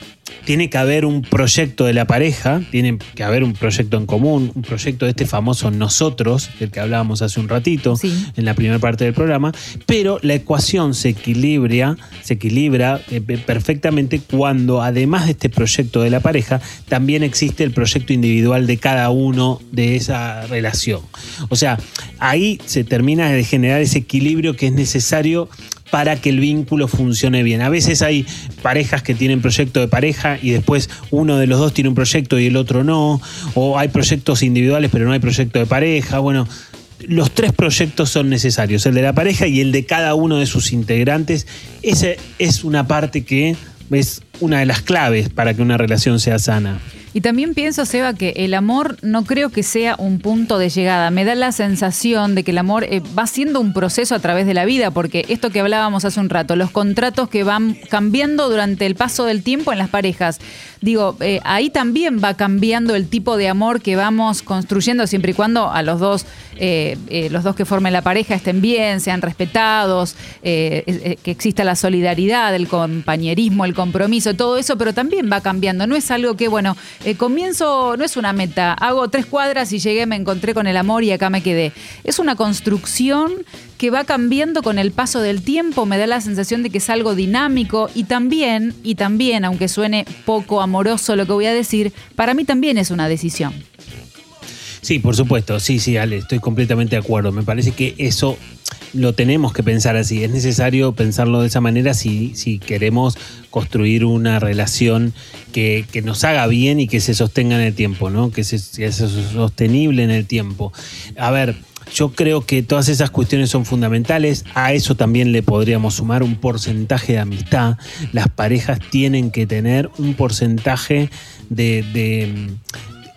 tiene que haber un proyecto de la pareja, tiene que haber un proyecto en común, un proyecto de este famoso nosotros, del que hablábamos hace un ratito en la primera parte del programa, pero la ecuación se equilibra, se equilibra eh, perfectamente cuando además de este proyecto de la pareja, también existe el proyecto individual de cada uno de esa relación. O sea, ahí se termina de generar ese equilibrio que es necesario para que el vínculo funcione bien. A veces hay parejas que tienen proyecto de pareja y después uno de los dos tiene un proyecto y el otro no, o hay proyectos individuales pero no hay proyecto de pareja. Bueno, los tres proyectos son necesarios, el de la pareja y el de cada uno de sus integrantes. Esa es una parte que es una de las claves para que una relación sea sana. Y también pienso, Seba, que el amor no creo que sea un punto de llegada. Me da la sensación de que el amor eh, va siendo un proceso a través de la vida, porque esto que hablábamos hace un rato, los contratos que van cambiando durante el paso del tiempo en las parejas, digo, eh, ahí también va cambiando el tipo de amor que vamos construyendo siempre y cuando a los dos, eh, eh, los dos que formen la pareja estén bien, sean respetados, eh, que exista la solidaridad, el compañerismo, el compromiso, todo eso, pero también va cambiando. No es algo que, bueno, eh, comienzo, no es una meta, hago tres cuadras y llegué, me encontré con el amor y acá me quedé. Es una construcción que va cambiando con el paso del tiempo, me da la sensación de que es algo dinámico y también, y también, aunque suene poco amoroso lo que voy a decir, para mí también es una decisión. Sí, por supuesto, sí, sí, Ale, estoy completamente de acuerdo. Me parece que eso lo tenemos que pensar así. Es necesario pensarlo de esa manera si, si queremos construir una relación que, que nos haga bien y que se sostenga en el tiempo, ¿no? Que, se, sea sostenible en el tiempo. A ver, yo creo que todas esas cuestiones son fundamentales. A eso también le podríamos sumar un porcentaje de amistad. Las parejas tienen que tener un porcentaje de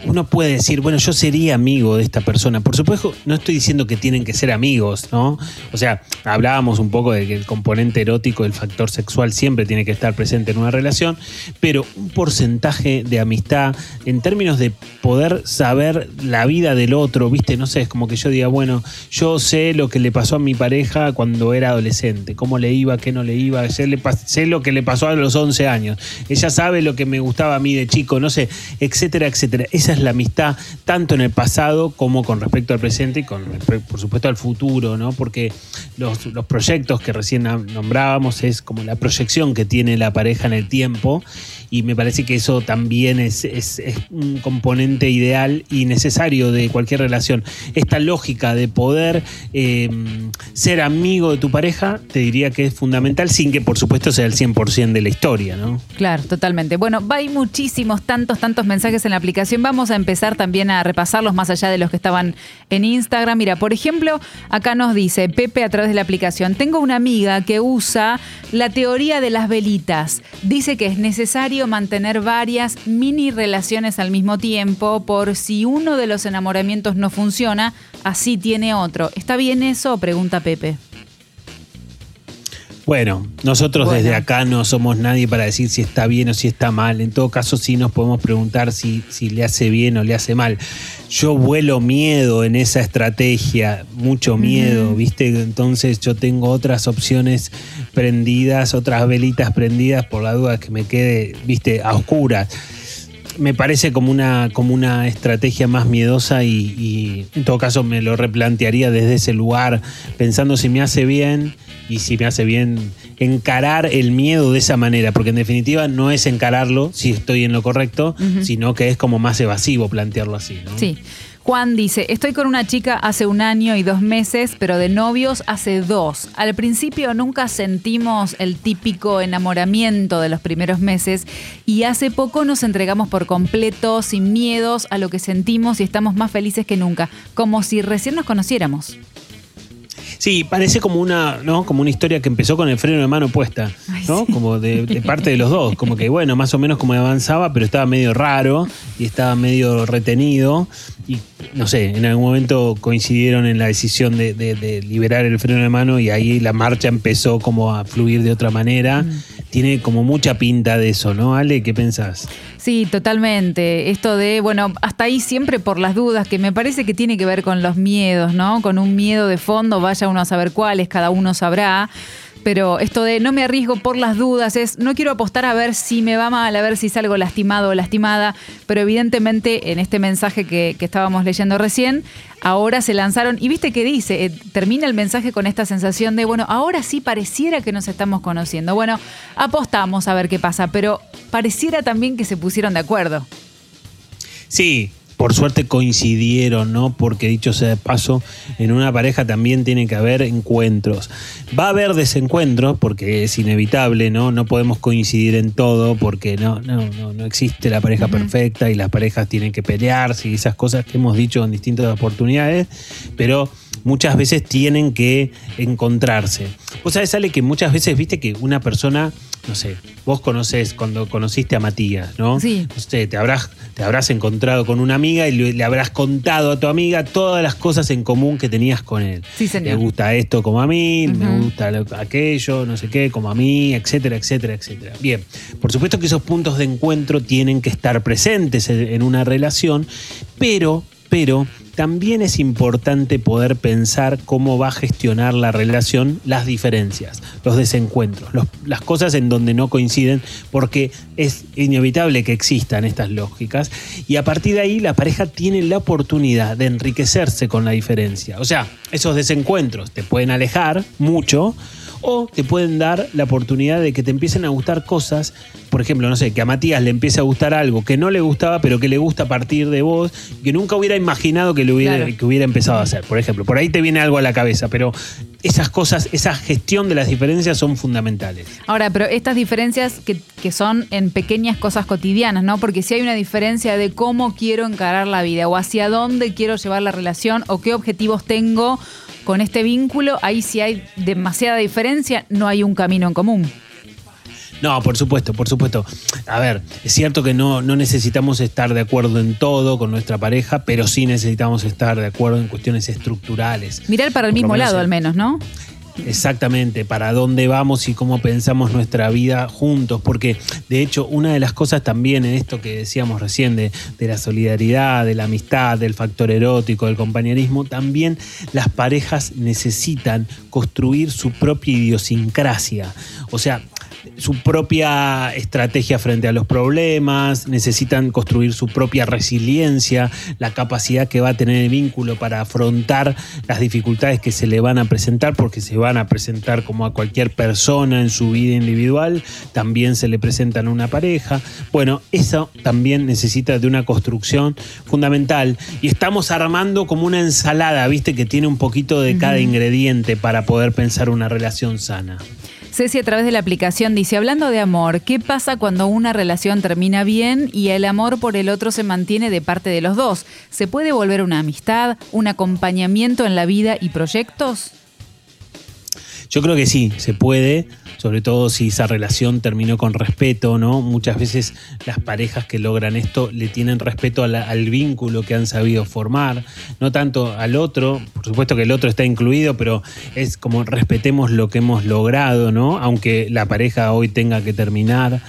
uno puede decir, bueno, yo sería amigo de esta persona. Por supuesto, no estoy diciendo que tienen que ser amigos, ¿no? O sea, hablábamos un poco de que el componente erótico, el factor sexual siempre tiene que estar presente en una relación, pero un porcentaje de amistad en términos de poder saber la vida del otro, ¿viste? No sé, es como que yo diga, bueno, yo sé lo que le pasó a mi pareja cuando era adolescente, cómo le iba, qué no le iba, sé, lo que le pasó a los 11 años, ella sabe lo que me gustaba a mí de chico, no sé, etcétera, etcétera. Es la amistad tanto en el pasado como con respecto al presente y con por supuesto al futuro, ¿no? Porque los, los proyectos que recién nombrábamos es como la proyección que tiene la pareja en el tiempo y me parece que eso también es, es- un componente ideal y necesario de cualquier relación. Esta lógica de poder eh, ser amigo de tu pareja, te diría que es fundamental, sin que por supuesto sea el 100% de la historia, ¿no? Claro, totalmente. Bueno, hay muchísimos, tantos, tantos mensajes en la aplicación. Vamos a empezar también a repasarlos más allá de los que estaban en Instagram. Mira, por ejemplo, acá nos dice Pepe a través de la aplicación, tengo una amiga que usa la teoría de las velitas. Dice que es necesario mantener varias mini relaciones al mismo tiempo por si uno de los enamoramientos no funciona, así tiene otro. ¿Está bien eso? Pregunta Pepe. Bueno, nosotros Bueno. desde acá no somos nadie para decir si está bien o si está mal. En todo caso, sí nos podemos preguntar si, si le hace bien o le hace mal. Yo vuelo miedo en esa estrategia, mucho miedo, ¿viste? Entonces yo tengo otras opciones prendidas, otras velitas prendidas por la duda que me quede, ¿viste? A oscuras. Me parece como una, como una estrategia más miedosa y, y en todo caso me lo replantearía desde ese lugar, pensando si me hace bien y si me hace bien encarar el miedo de esa manera, porque en definitiva no es encararlo si estoy en lo correcto, sino que es como más evasivo plantearlo así. ¿no? Sí. Juan dice, estoy con una chica hace un año y dos meses, pero de novios hace dos. Al principio nunca sentimos el típico enamoramiento de los primeros meses y hace poco nos entregamos por completo, sin miedos a lo que sentimos y estamos más felices que nunca, como si recién nos conociéramos. Sí, parece como una, ¿no? Como una historia que empezó con el freno de mano puesta, ¿no? Como de, de parte de los dos. Como que, bueno, más o menos como avanzaba, pero estaba medio raro y estaba medio retenido. Y no sé, en algún momento coincidieron en la decisión de, de- de liberar el freno de mano y ahí la marcha empezó como a fluir de otra manera. Tiene como mucha pinta de eso, ¿no? Ale, ¿qué pensás? Sí, totalmente. Esto de, bueno, hasta ahí siempre por las dudas, que me parece que tiene que ver con los miedos, ¿no? Con un miedo de fondo, vaya uno a saber cuáles, cada uno sabrá. Pero esto de no me arriesgo por las dudas es, no quiero apostar a ver si me va mal, a ver si salgo lastimado o lastimada, pero evidentemente en este mensaje que, estábamos leyendo recién, ahora se lanzaron, y viste que dice, Eh, termina el mensaje con esta sensación de, bueno, ahora sí pareciera que nos estamos conociendo. Bueno, apostamos a ver qué pasa, pero pareciera también que se pusieron de acuerdo. Sí, por suerte coincidieron, ¿no? Porque dicho sea de paso, en una pareja también tiene que haber encuentros. Va a haber desencuentros porque es inevitable, ¿no? No podemos coincidir en todo porque no, no, no, no existe la pareja perfecta y las parejas tienen que pelearse y esas cosas que hemos dicho en distintas oportunidades, pero muchas veces tienen que encontrarse. Vos sabés, Ale, que muchas veces viste que una persona, no sé, vos conocés cuando conociste a Matías, ¿no? Sí. No sé, te habrás, te habrás encontrado con una amiga y le, le habrás contado a tu amiga todas las cosas en común que tenías con él. Sí, señor. Me gusta esto como a mí, me gusta lo- aquello, no sé qué, como a mí, etcétera, etcétera, etcétera. Bien, por supuesto que esos puntos de encuentro tienen que estar presentes en, en una relación, pero, pero también es importante poder pensar cómo va a gestionar la relación las diferencias, los desencuentros, las cosas en donde no coinciden, porque es inevitable que existan estas lógicas. Y a partir de ahí la pareja tiene la oportunidad de enriquecerse con la diferencia. O sea, esos desencuentros te pueden alejar mucho o te pueden dar la oportunidad de que te empiecen a gustar cosas, por ejemplo, no sé, que a Matías le empiece a gustar algo que no le gustaba, pero que le gusta a partir de vos, que nunca hubiera imaginado que, le hubiera, Claro. que hubiera empezado a hacer. Por ejemplo, por ahí te viene algo a la cabeza, pero esas cosas, esa gestión de las diferencias son fundamentales. Ahora, pero estas diferencias que, que son en pequeñas cosas cotidianas, ¿no? Porque si hay una diferencia de cómo quiero encarar la vida o hacia dónde quiero llevar la relación o qué objetivos tengo con este vínculo, ahí si hay demasiada diferencia, no hay un camino en común. No, por supuesto, por supuesto. A ver, es cierto que no, no necesitamos estar de acuerdo en todo con nuestra pareja, pero sí necesitamos estar de acuerdo en cuestiones estructurales. Mirar para el Por mismo lado al menos, ¿no? Exactamente, para dónde vamos y cómo pensamos nuestra vida juntos, porque de hecho una de las cosas también en esto que decíamos recién de, de la solidaridad, de la amistad, del factor erótico, del compañerismo, también las parejas necesitan construir su propia idiosincrasia, o sea, su propia estrategia frente a los problemas, necesitan construir su propia resiliencia, la capacidad que va a tener el vínculo para afrontar las dificultades que se le van a presentar, porque se van a presentar como a cualquier persona en su vida individual, también se le presentan a una pareja. Bueno, eso también necesita de una construcción fundamental y estamos armando como una ensalada, viste, que tiene un poquito de cada ingrediente para poder pensar una relación sana. Ceci a través de la aplicación dice, hablando de amor, ¿qué pasa cuando una relación termina bien y el amor por el otro se mantiene de parte de los dos? ¿Se puede volver una amistad, un acompañamiento en la vida y proyectos? Yo creo que sí, se puede, sobre todo si esa relación terminó con respeto, ¿no? Muchas veces las parejas que logran esto le tienen respeto al vínculo que han sabido formar, no tanto al otro, por supuesto que el otro está incluido, pero es como respetemos lo que hemos logrado, ¿no? Aunque la pareja hoy tenga que terminar.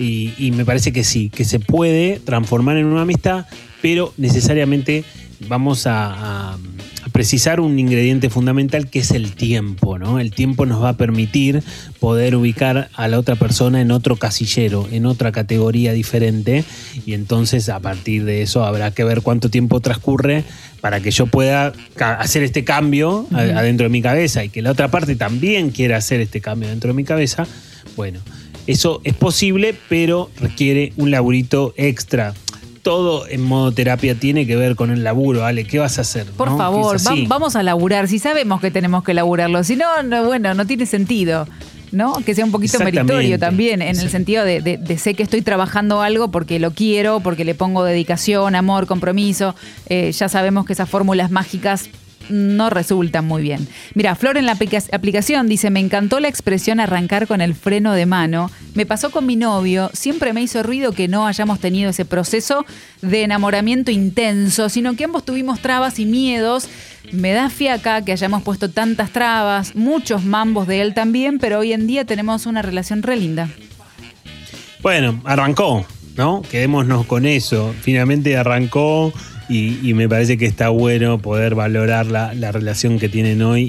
Y, me parece que sí, que se puede transformar en una amistad, pero necesariamente vamos a precisar un ingrediente fundamental que es el tiempo, ¿no? El tiempo nos va a permitir poder ubicar a la otra persona en otro casillero, en otra categoría diferente, y entonces a partir de eso habrá que ver cuánto tiempo transcurre para que yo pueda hacer este cambio adentro de mi cabeza y que la otra parte también quiera hacer este cambio dentro de mi cabeza. Bueno, eso es posible, pero requiere un laburito extra. Todo en modo terapia tiene que ver con el laburo, Ale. ¿Qué vas a hacer? Por no? Favor, va- vamos a laburar. Si sabemos que tenemos que laburarlo. Si no, no, bueno, no tiene sentido. ¿No? Que sea un poquito meritorio también, en el sentido de, de- de sé que estoy trabajando algo porque lo quiero, porque le pongo dedicación, amor, compromiso. Eh, ya sabemos que esas fórmulas mágicas no resultan muy bien. Mira, Flor en la aplica- aplicación dice, me encantó la expresión arrancar con el freno de mano. Me pasó con mi novio, siempre me hizo ruido que no hayamos tenido ese proceso de enamoramiento intenso, sino que ambos tuvimos trabas y miedos. Me da fiaca que hayamos puesto tantas trabas, muchos mambos de él también, pero hoy en día tenemos una relación re linda. Bueno, arrancó, ¿no? Quedémonos con eso. Finalmente arrancó y, me parece que está bueno poder valorar la, la relación que tienen hoy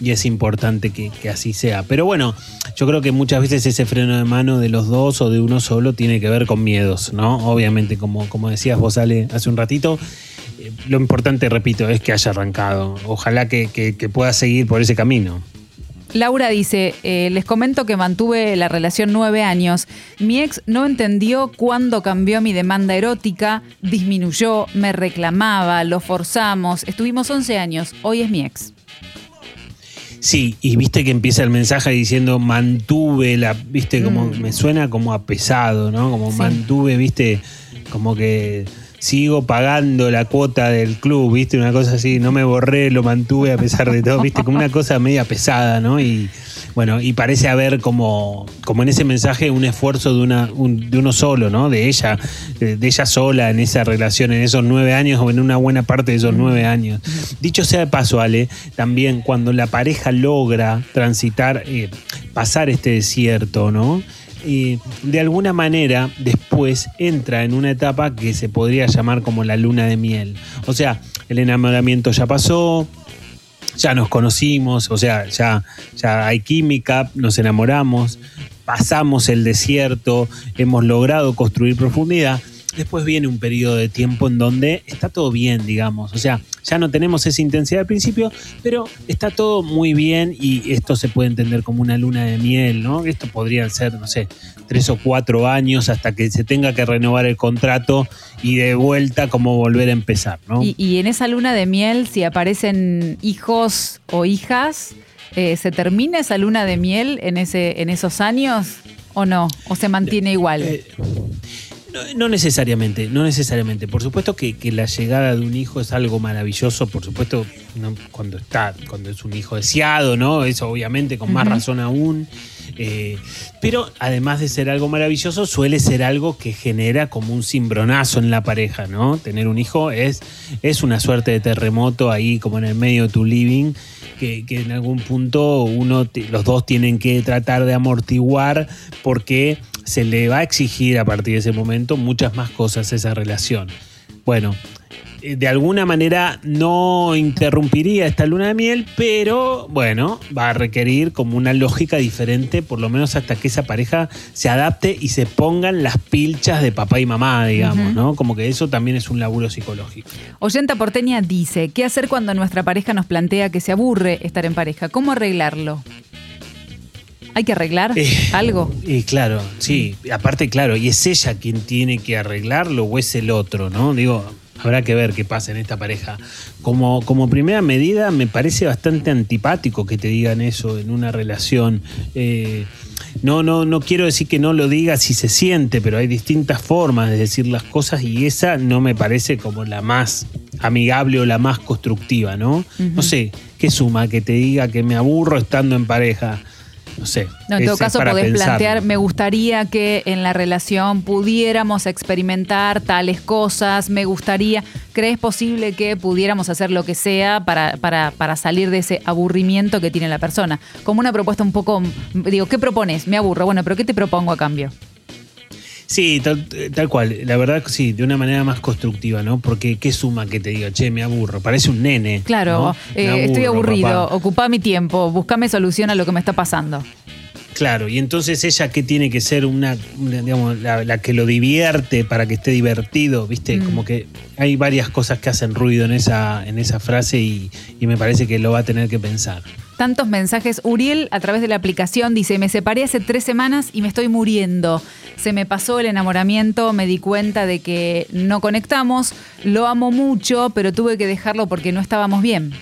y, es importante que, así sea. Pero bueno, yo creo que muchas veces ese freno de mano de los dos o de uno solo tiene que ver con miedos, ¿no? Obviamente, como, como decías vos, Ale, hace un ratito. eh, Lo importante, repito, es que haya arrancado. Ojalá que- que pueda seguir por ese camino. Laura dice, eh, les comento que mantuve la relación nueve años. Mi ex no entendió cuándo cambió mi demanda erótica, disminuyó, me reclamaba, lo forzamos. Estuvimos 11 años, hoy es mi ex. Sí, y viste que empieza el mensaje diciendo mantuve la, viste, como Mm. me suena como a pesado, ¿no? Como Sí. mantuve, viste, como que sigo pagando la cuota del club, viste, una cosa así, no me borré, lo mantuve a pesar de todo, viste, como una cosa media pesada, ¿no? Y bueno, y parece haber como, como en ese mensaje un esfuerzo de, una, un- de uno solo, ¿no? De ella, de, de ella sola en esa relación, en esos nueve años o en una buena parte de esos nueve años. Dicho sea de paso, Ale, también cuando la pareja logra transitar, eh, pasar este desierto, ¿no? Y de alguna manera después entra en una etapa que se podría llamar como la luna de miel. O sea, el enamoramiento ya pasó, ya nos conocimos, o sea, ya, ya hay química, nos enamoramos, pasamos el desierto, hemos logrado construir profundidad. Después viene un periodo de tiempo en donde está todo bien, digamos. O sea, ya no tenemos esa intensidad al principio, pero está todo muy bien y esto se puede entender como una luna de miel, ¿no? Esto podrían ser, no sé, tres o cuatro años hasta que se tenga que renovar el contrato y de vuelta como volver a empezar, ¿no? Y, y en esa luna de miel, si aparecen hijos o hijas, eh, ¿se termina esa luna de miel en, ese, en esos años o no? ¿O se mantiene igual? Eh, No, no necesariamente, no necesariamente. Por supuesto que, que la llegada de un hijo es algo maravilloso, por supuesto, no, cuando está, cuando es un hijo deseado, ¿no? Eso obviamente con más razón aún. Eh, pero además de ser algo maravilloso, suele ser algo que genera como un cimbronazo en la pareja, ¿no? Tener un hijo es, es una suerte de terremoto ahí como en el medio de tu living, que, que en algún punto uno, los dos tienen que tratar de amortiguar porque se le va a exigir a partir de ese momento muchas más cosas a esa relación. Bueno, eh, de alguna manera no interrumpiría esta luna de miel, pero bueno, va a requerir como una lógica diferente, por lo menos hasta que esa pareja se adapte y se pongan las pilchas de papá y mamá, digamos. ¿no? Como que eso también es un laburo psicológico. Oyenta Porteña dice, ¿qué hacer cuando nuestra pareja nos plantea que se aburre estar en pareja? ¿Cómo arreglarlo? ¿Hay que arreglar Eh, algo? Y claro, sí, aparte, claro, y es ella quien tiene que arreglarlo o es el otro, ¿no? Digo, habrá que ver qué pasa en esta pareja. Como, como primera medida, me parece bastante antipático que te digan eso en una relación. Eh, no, no, no quiero decir que no lo diga si se siente, pero hay distintas formas de decir las cosas y esa no me parece como la más amigable o la más constructiva, ¿no? No sé, ¿qué suma que te diga que me aburro estando en pareja? No sé. No, en todo caso podés plantear, me gustaría que en la relación pudiéramos experimentar tales cosas, me gustaría, ¿crees posible que pudiéramos hacer lo que sea para, para, para salir de ese aburrimiento que tiene la persona? Como una propuesta un poco, digo, ¿qué propones? Me aburro, bueno, pero ¿qué te propongo a cambio? Sí, tal, tal cual. La verdad sí, de una manera más constructiva, ¿no? Porque qué suma que te diga, che, me aburro. Parece un nene. Claro, ¿no? eh, estoy aburrido, papá. ocupa mi tiempo, buscame solución a lo que me está pasando. Claro, y entonces ella que tiene que ser una, una, digamos, la, la que lo divierte para que esté divertido, ¿viste? Mm. Como que hay varias cosas que hacen ruido en esa, en esa frase y, y me parece que lo va a tener que pensar. Tantos mensajes. Uriel, a través de la aplicación, dice: Me separé hace tres semanas y me estoy muriendo. Se me pasó el enamoramiento, me di cuenta de que no conectamos. Lo amo mucho, pero tuve que dejarlo porque no estábamos bien.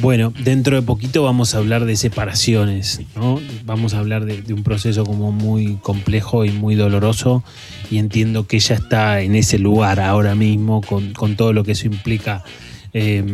Bueno, dentro de poquito vamos a hablar de separaciones, ¿no? Vamos a hablar de, un proceso como muy complejo y muy doloroso y entiendo que ella está en ese lugar ahora mismo con, con todo lo que eso implica. Eh,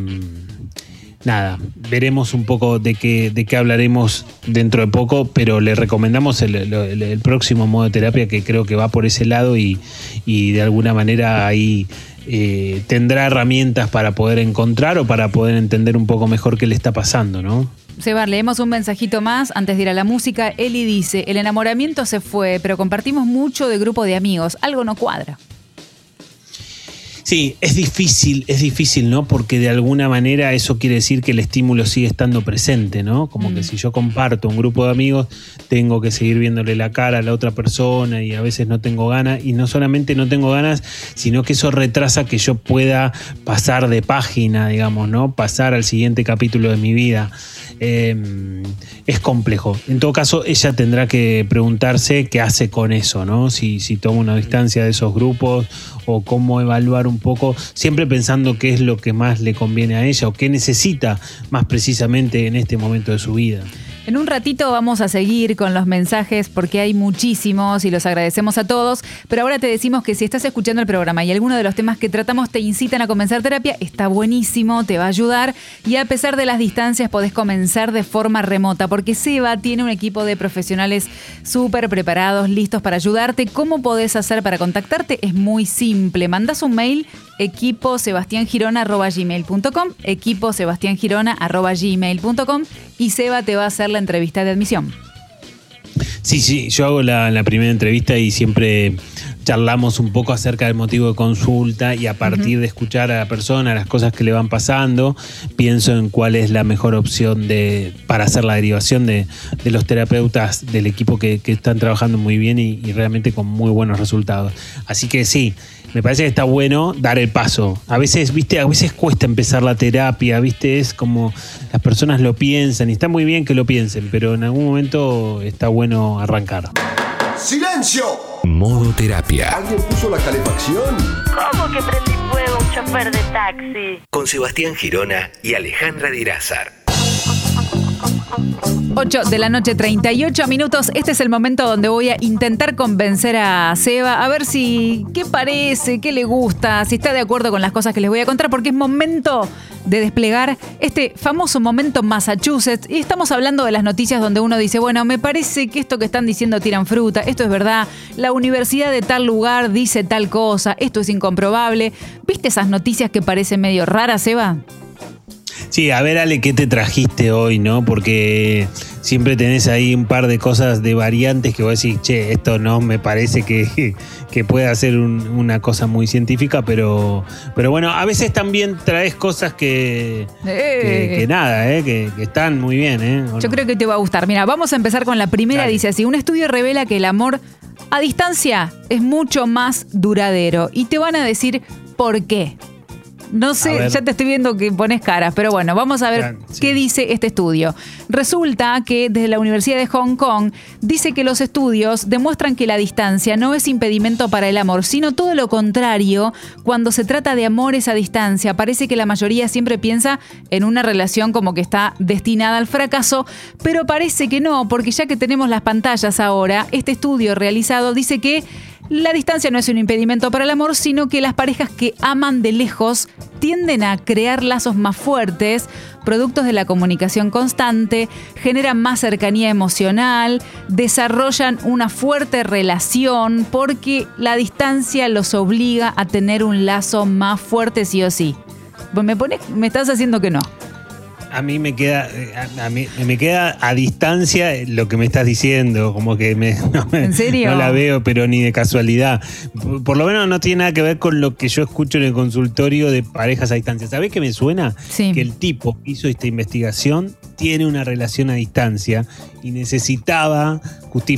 nada, veremos un poco de qué, de qué hablaremos dentro de poco, pero le recomendamos el, el- el próximo modo de terapia que creo que va por ese lado y, y de alguna manera ahí eh, tendrá herramientas para poder encontrar o para poder entender un poco mejor qué le está pasando, ¿no? Seba, leemos un mensajito más antes de ir a la música. Eli dice: El enamoramiento se fue, pero compartimos mucho de grupo de amigos. Algo no cuadra. Sí, es difícil, es difícil, ¿no? Porque de alguna manera eso quiere decir que el estímulo sigue estando presente, ¿no? Como que si yo comparto un grupo de amigos, tengo que seguir viéndole la cara a la otra persona y a veces no tengo ganas. Y no solamente no tengo ganas, sino que eso retrasa que yo pueda pasar de página, digamos, ¿no? Pasar al siguiente capítulo de mi vida. Eh, es complejo. En todo caso, ella tendrá que preguntarse qué hace con eso, ¿no? Si, si toma una distancia de esos grupos o cómo evaluar un poco, siempre pensando qué es lo que más le conviene a ella o qué necesita más precisamente en este momento de su vida. En un ratito vamos a seguir con los mensajes porque hay muchísimos y los agradecemos a todos, pero ahora te decimos que si estás escuchando el programa y alguno de los temas que tratamos te incitan a comenzar terapia, está buenísimo, te va a ayudar y a pesar de las distancias podés comenzar de forma remota porque Seba tiene un equipo de profesionales súper preparados, listos para ayudarte. ¿Cómo podés hacer para contactarte? Es muy simple, mandás un mail equipo sebastiangirona.gmail.com equipo sebastiangirona.gmail.com y Seba te va a hacer la entrevista de admisión. Sí, sí, yo hago la primera entrevista y siempre charlamos un poco acerca del motivo de consulta y a partir de escuchar a la persona, las cosas que le van pasando, pienso en cuál es la mejor opción de, para hacer la derivación de, de los terapeutas del equipo que, que están trabajando muy bien y, y realmente con muy buenos resultados. Así que sí, me parece que está bueno dar el paso. A veces, viste, a veces cuesta empezar la terapia, viste, es como las personas lo piensan y está muy bien que lo piensen, pero en algún momento está bueno arrancar. ¡Silencio! Modo terapia. ¿Alguien puso la calefacción? ¿Cómo que prendí fuego un chofer de taxi? Con Sebastián Girona y Alejandra Dirázar. 8 de la noche, 38 minutos. Este es el momento donde voy a intentar convencer a Seba a ver si qué parece, qué le gusta, si está de acuerdo con las cosas que les voy a contar, porque es momento de desplegar este famoso momento Massachusetts. Y estamos hablando de las noticias donde uno dice, bueno, me parece que esto que están diciendo tiran fruta, esto es verdad, la universidad de tal lugar dice tal cosa, esto es incomprobable. ¿Viste esas noticias que parecen medio raras, Seba? Sí, a ver, Ale, ¿qué te trajiste hoy, no? Porque siempre tenés ahí un par de cosas de variantes que vos decís, che, esto no me parece que, que pueda ser un- una cosa muy científica, pero, pero bueno, a veces también traes cosas que, que, que nada, ¿eh? Que, que están muy bien, ¿eh? ¿O Yo no? creo que te va a gustar. Mira, vamos a empezar con la primera. Dice así, un estudio revela que el amor a distancia es mucho más duradero. Y te van a decir por qué. No sé, ya te estoy viendo que pones caras, pero bueno, vamos a ver qué dice este estudio. Resulta que desde la Universidad de Hong Kong dice que los estudios demuestran que la distancia no es impedimento para el amor, sino todo lo contrario. Cuando se trata de amores a distancia, parece que la mayoría siempre piensa en una relación como que está destinada al fracaso, pero parece que no, porque ya que tenemos las pantallas ahora, este estudio realizado dice que la distancia no es un impedimento para el amor, sino que las parejas que aman de lejos tienden a crear lazos más fuertes, productos de la comunicación constante, generan más cercanía emocional, desarrollan una fuerte relación porque la distancia los obliga a tener un lazo más fuerte sí o sí. Me, me estás haciendo que no. A mí me queda, eh, a, a mí me queda a distancia lo que me estás diciendo, como que me, no, me- ¿En serio? no la veo, pero ni de casualidad. Por, por lo menos no tiene nada que ver con lo que yo escucho en el consultorio de parejas a distancia. ¿Sabés qué me suena? Que el tipo que hizo esta investigación tiene una relación a distancia y necesitaba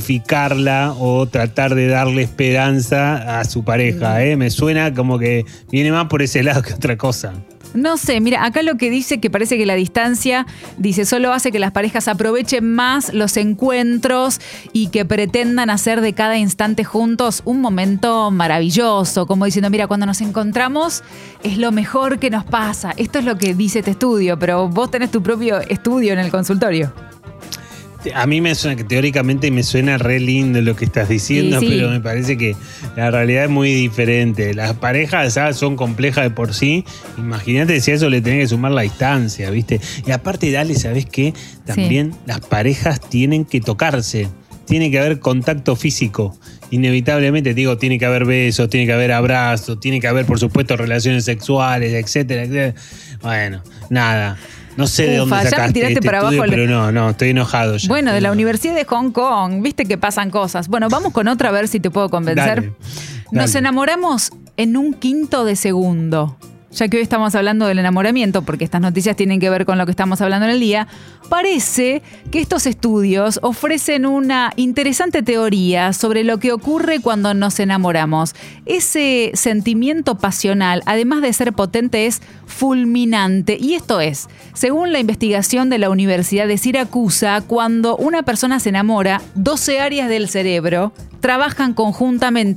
justificarla o tratar de darle esperanza a su pareja. ¿eh? Me suena como que viene más por ese lado que otra cosa. No sé, mira, acá lo que dice que parece que la distancia, dice, solo hace que las parejas aprovechen más los encuentros y que pretendan hacer de cada instante juntos un momento maravilloso, como diciendo, mira, cuando nos encontramos es lo mejor que nos pasa. Esto es lo que dice este estudio, pero vos tenés tu propio estudio en el consultorio. A mí me suena que teóricamente me suena re lindo lo que estás diciendo, Sí, sí. pero me parece que la realidad es muy diferente. Las parejas ya son complejas de por sí. Imagínate si a eso le tenés que sumar la distancia, ¿viste? Y aparte, dale, ¿sabes qué? También las parejas tienen que tocarse. Tiene que haber contacto físico. Inevitablemente, digo, tiene que haber besos, tiene que haber abrazos, tiene que haber, por supuesto, relaciones sexuales, etcétera, etcétera. Bueno, nada. No sé de Ufa, dónde ya me sacaste tiraste este para estudio, abajo el- pero no, no, estoy enojado ya. Bueno, de la Universidad de Hong Kong, viste que pasan cosas. Bueno, vamos con otra a ver si te puedo convencer. Dale, Nos dale. enamoramos en un quinto de segundo. Ya que hoy estamos hablando del enamoramiento, porque estas noticias tienen que ver con lo que estamos hablando en el día, parece que estos estudios ofrecen una interesante teoría sobre lo que ocurre cuando nos enamoramos. Ese sentimiento pasional, además de ser potente, es fulminante. Y esto es, según la investigación de la Universidad de Siracusa, cuando una persona se enamora, 12 áreas del cerebro trabajan conjuntamente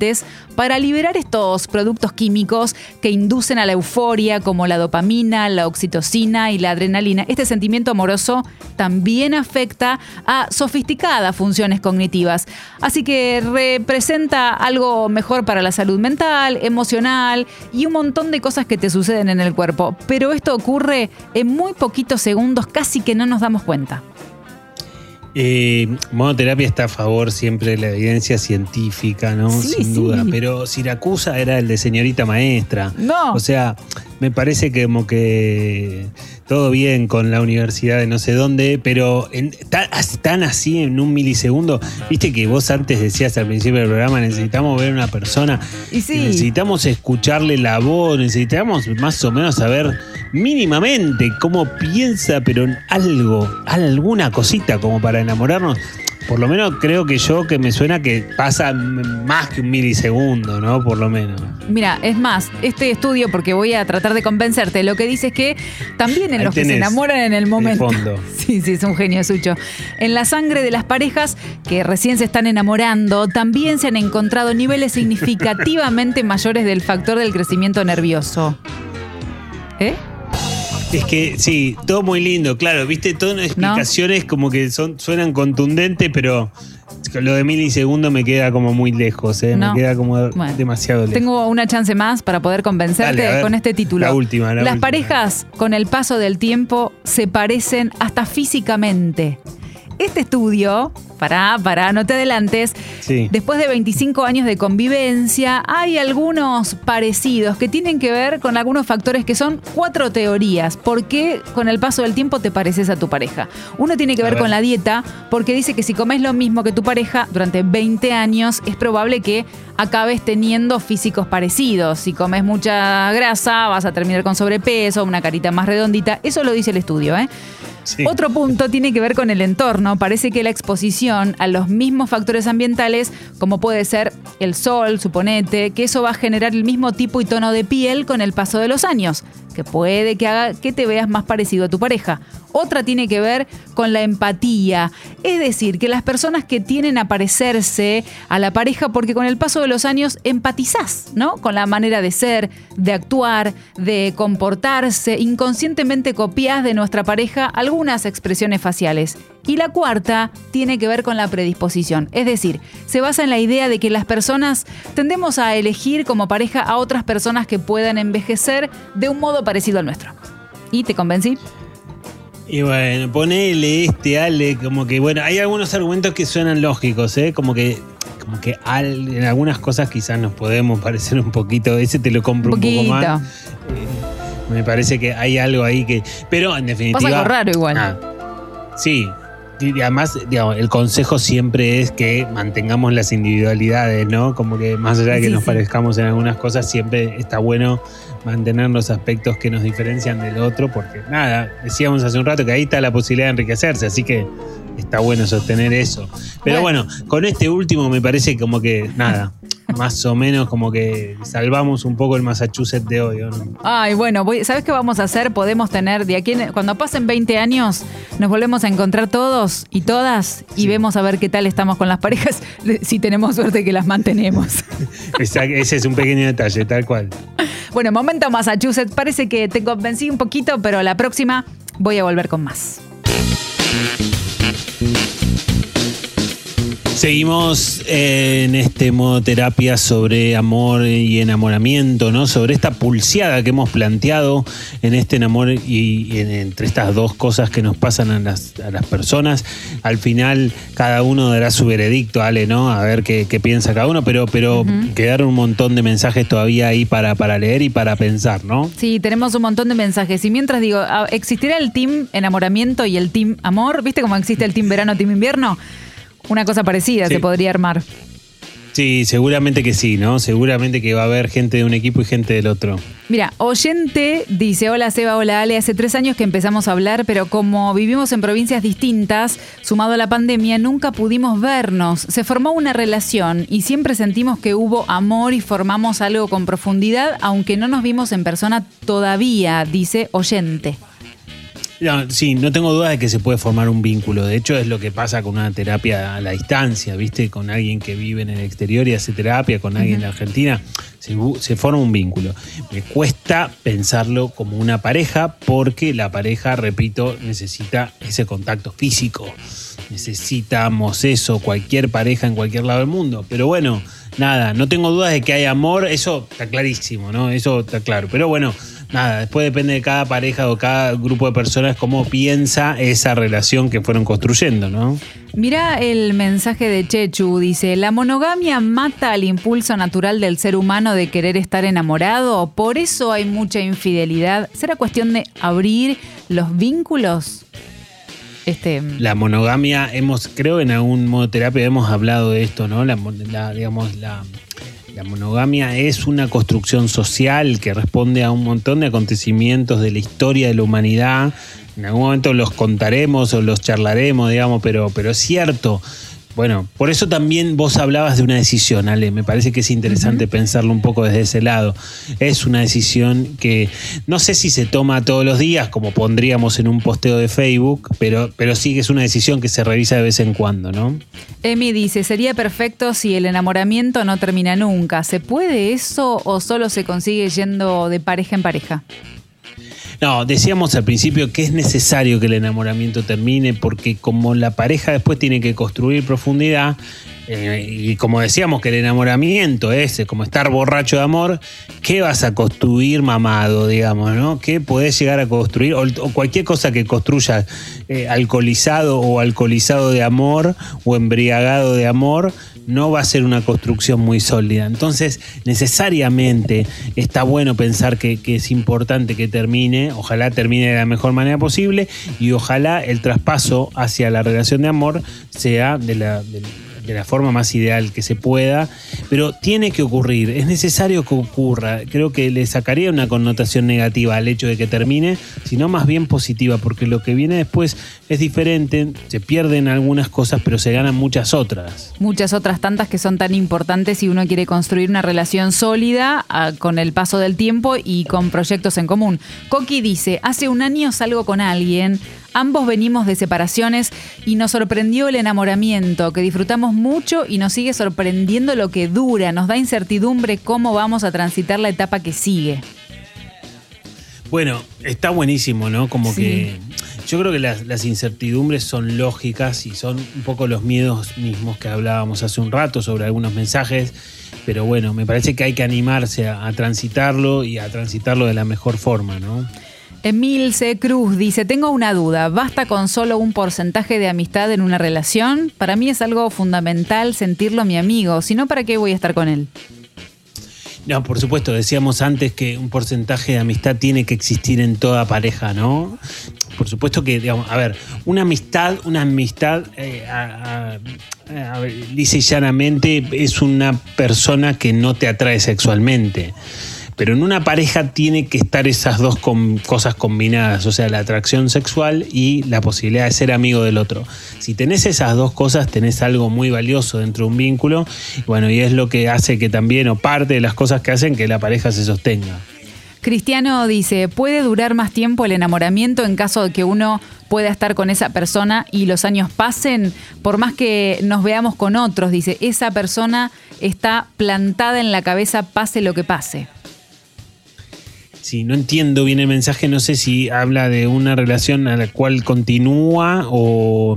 para liberar estos productos químicos que inducen a la euforia, como la dopamina, la oxitocina y la adrenalina. Este sentimiento amoroso también afecta a sofisticadas funciones cognitivas. Así que representa algo mejor para la salud mental, emocional y un montón de cosas que te suceden en el cuerpo. Pero esto ocurre en muy poquitos segundos, casi que no nos damos cuenta. Eh, monoterapia está a favor siempre de la evidencia científica, ¿no? Sí, Sin sí. duda. Pero Siracusa era el de señorita maestra. No. O sea, me parece que como que todo bien con la universidad de no sé dónde, pero en- tan, tan así en un milisegundo. Viste que vos antes decías al principio del programa, necesitamos ver a una persona. Y sí. Necesitamos escucharle la voz, necesitamos más o menos saber mínimamente cómo piensa, pero en algo, alguna cosita como para enamorarnos. Por lo menos creo que yo que me suena que pasa más que un milisegundo, ¿no? Por lo menos. Mira, es más, este estudio, porque voy a tratar de convencerte, lo que dice es que también en Ahí los que se enamoran en el el momento. fondo. Sí, sí, es un genio sucho. En la sangre de las parejas que recién se están enamorando, también se han encontrado niveles significativamente mayores del factor del crecimiento nervioso. ¿Eh? Es que sí, todo muy lindo, claro, viste, todas las explicaciones como que son, suenan contundentes, pero lo de milisegundos me queda como muy lejos, ¿eh? No. me queda como Bueno. demasiado lejos. Tengo una chance más para poder convencerte Dale, a ver. con este título. La última, la Las última. parejas con el paso del tiempo se parecen hasta físicamente. Este estudio, pará, pará, no te adelantes, Sí. después de 25 años de convivencia, hay algunos parecidos que tienen que ver con algunos factores que son cuatro teorías. ¿Por qué con el paso del tiempo te pareces a tu pareja? Uno tiene que ver ver. con la dieta, porque dice que si comes lo mismo que tu pareja durante 20 años, es probable que acabes teniendo físicos parecidos. Si comes mucha grasa, vas a terminar con sobrepeso, una carita más redondita. Eso lo dice el estudio, ¿eh? Otro punto tiene que ver con el entorno. Parece que la exposición a los mismos factores ambientales, como puede ser el sol, suponete, que eso va a generar el mismo tipo y tono de piel con el paso de los años, que puede que haga que te veas más parecido a tu pareja. Otra tiene que ver con la empatía. Es decir, que las personas que tienen a parecerse a la pareja, porque con el paso de los años empatizás, ¿no? Con la manera de ser, de actuar, de comportarse, inconscientemente copias de nuestra pareja algunas expresiones faciales. Y la cuarta tiene que ver con la predisposición, es decir, se basa en la idea de que las personas tendemos a elegir como pareja a otras personas que puedan envejecer de un modo parecido al nuestro. ¿Y te convencí? Y bueno, ponele este, Ale, como que, bueno, hay algunos argumentos que suenan lógicos, ¿eh? Como que, como que al- en algunas cosas quizás nos podemos parecer un poquito, ese te lo compro un, poco más. Eh, me parece que hay algo ahí que. Pero en definitiva. Pasa algo raro igual. Ah, sí. Y además, digamos, el consejo siempre es que mantengamos las individualidades, ¿no? Como que más allá de que Sí, nos sí. parezcamos en algunas cosas, siempre está bueno mantener los aspectos que nos diferencian del otro, porque nada, decíamos hace un rato que ahí está la posibilidad de enriquecerse, así que está bueno sostener eso. Pero bueno, con este último me parece como que nada, más o menos como que salvamos un poco el Massachusetts de hoy, ¿o no? Ay, bueno, voy- ¿sabes qué vamos a hacer? Podemos tener de aquí, en- cuando pasen 20 años, nos volvemos a encontrar todos y todas y vemos a ver qué tal estamos con las parejas, si tenemos suerte que las mantenemos. Ese es un pequeño detalle, tal cual. Bueno, momento Massachusetts, parece que te convencí un poquito, pero la próxima voy a volver con más. Seguimos en este modo terapia sobre amor y enamoramiento, ¿no? Sobre esta pulseada que hemos planteado en este enamor y, en- entre estas dos cosas que nos pasan a las, a las personas. Al final, cada uno dará su veredicto, Ale, ¿no? A ver qué, qué piensa cada uno, pero, pero quedaron un montón de mensajes todavía ahí para, para leer y para pensar, ¿no? Sí, tenemos un montón de mensajes. Y mientras digo, ah, ¿existirá el team enamoramiento y el team amor? ¿Viste cómo existe el team verano, team invierno? Una cosa parecida Sí. se podría armar. Sí, seguramente que sí, ¿no? Seguramente que va a haber gente de un equipo y gente del otro. Mira, oyente dice, hola Seba, hola Ale, hace tres años que empezamos a hablar, pero como vivimos en provincias distintas, sumado a la pandemia, nunca pudimos vernos. Se formó una relación y siempre sentimos que hubo amor y formamos algo con profundidad, aunque no nos vimos en persona todavía, dice oyente. No, sí, no tengo duda de que se puede formar un vínculo. De hecho, es lo que pasa con una terapia a la distancia, ¿viste? Con alguien que vive en el exterior y hace terapia, con alguien de Argentina, se, bu- se forma un vínculo. Me cuesta pensarlo como una pareja porque la pareja, repito, necesita ese contacto físico. Necesitamos eso, cualquier pareja en cualquier lado del mundo. Pero bueno, nada, no tengo dudas de que hay amor, eso está clarísimo, ¿no? Eso está claro. Pero bueno, nada, después depende de cada pareja o cada grupo de personas cómo piensa esa relación que fueron construyendo, ¿no? Mira el mensaje de Chechu, dice, la monogamia mata al impulso natural del ser humano de querer estar enamorado, por eso hay mucha infidelidad. ¿Será cuestión de abrir los vínculos? Este, La monogamia, hemos, creo en algún modo de terapia hemos hablado de esto, ¿no? La, la- digamos, la, la monogamia es una construcción social que responde a un montón de acontecimientos de la historia de la humanidad. En algún momento los contaremos o los charlaremos, digamos, pero, pero es cierto. Bueno, por eso también vos hablabas de una decisión, Ale. Me parece que es interesante pensarlo un poco desde ese lado. Es una decisión que no sé si se toma todos los días, como pondríamos en un posteo de Facebook, pero, pero sí que es una decisión que se revisa de vez en cuando, ¿no? Emi dice, sería perfecto si el enamoramiento no termina nunca. ¿Se puede eso o solo se consigue yendo de pareja en pareja? No, decíamos al principio que es necesario que el enamoramiento termine porque como la pareja después tiene que construir profundidad, eh, y como decíamos que el enamoramiento es como estar borracho de amor, ¿qué vas a construir mamado, digamos, no? ¿Qué podés llegar a construir? O, cualquier cosa que construya eh, alcoholizado o alcoholizado de amor o embriagado de amor, no va a ser una construcción muy sólida. Entonces, necesariamente está bueno pensar que, es importante que termine, ojalá termine de la mejor manera posible y ojalá el traspaso hacia la relación de amor sea de la, de la forma más ideal que se pueda, pero tiene que ocurrir, es necesario que ocurra. Creo que le sacaría una connotación negativa al hecho de que termine, sino más bien positiva, porque lo que viene después es diferente, se pierden algunas cosas, pero se ganan muchas otras. Muchas otras tantas que son tan importantes si uno quiere construir una relación sólida ah, con el paso del tiempo y con proyectos en común. Coqui dice, hace un año salgo con alguien, Ambos venimos de separaciones y nos sorprendió el enamoramiento, que disfrutamos mucho y nos sigue sorprendiendo lo que dura, nos da incertidumbre cómo vamos a transitar la etapa que sigue. Bueno, está buenísimo, ¿no? Como Sí. que yo creo que las, las incertidumbres son lógicas y son un poco los miedos mismos que hablábamos hace un rato sobre algunos mensajes, pero bueno, me parece que hay que animarse a, a transitarlo y a transitarlo de la mejor forma, ¿no? Emil C. Cruz dice, tengo una duda, ¿basta con solo un porcentaje de amistad en una relación? Para mí es algo fundamental sentirlo mi amigo, si no, ¿para qué voy a estar con él? No, por supuesto, decíamos antes que un porcentaje de amistad tiene que existir en toda pareja, ¿no? Por supuesto que, digamos, a ver, una amistad, una amistad, eh, y llanamente, es una persona que no te atrae sexualmente. Pero en una pareja tiene que estar esas dos cosas combinadas, o sea, la atracción sexual y la posibilidad de ser amigo del otro. Si tenés esas dos cosas, tenés algo muy valioso dentro de un vínculo, bueno, y es lo que hace que también, o parte de las cosas que hacen que la pareja se sostenga. Cristiano dice, ¿puede durar más tiempo el enamoramiento en caso de que uno pueda estar con esa persona y los años pasen? Por más que nos veamos con otros, dice, esa persona está plantada en la cabeza pase lo que pase. Si no entiendo bien el mensaje, no sé si habla de una relación a la cual continúa o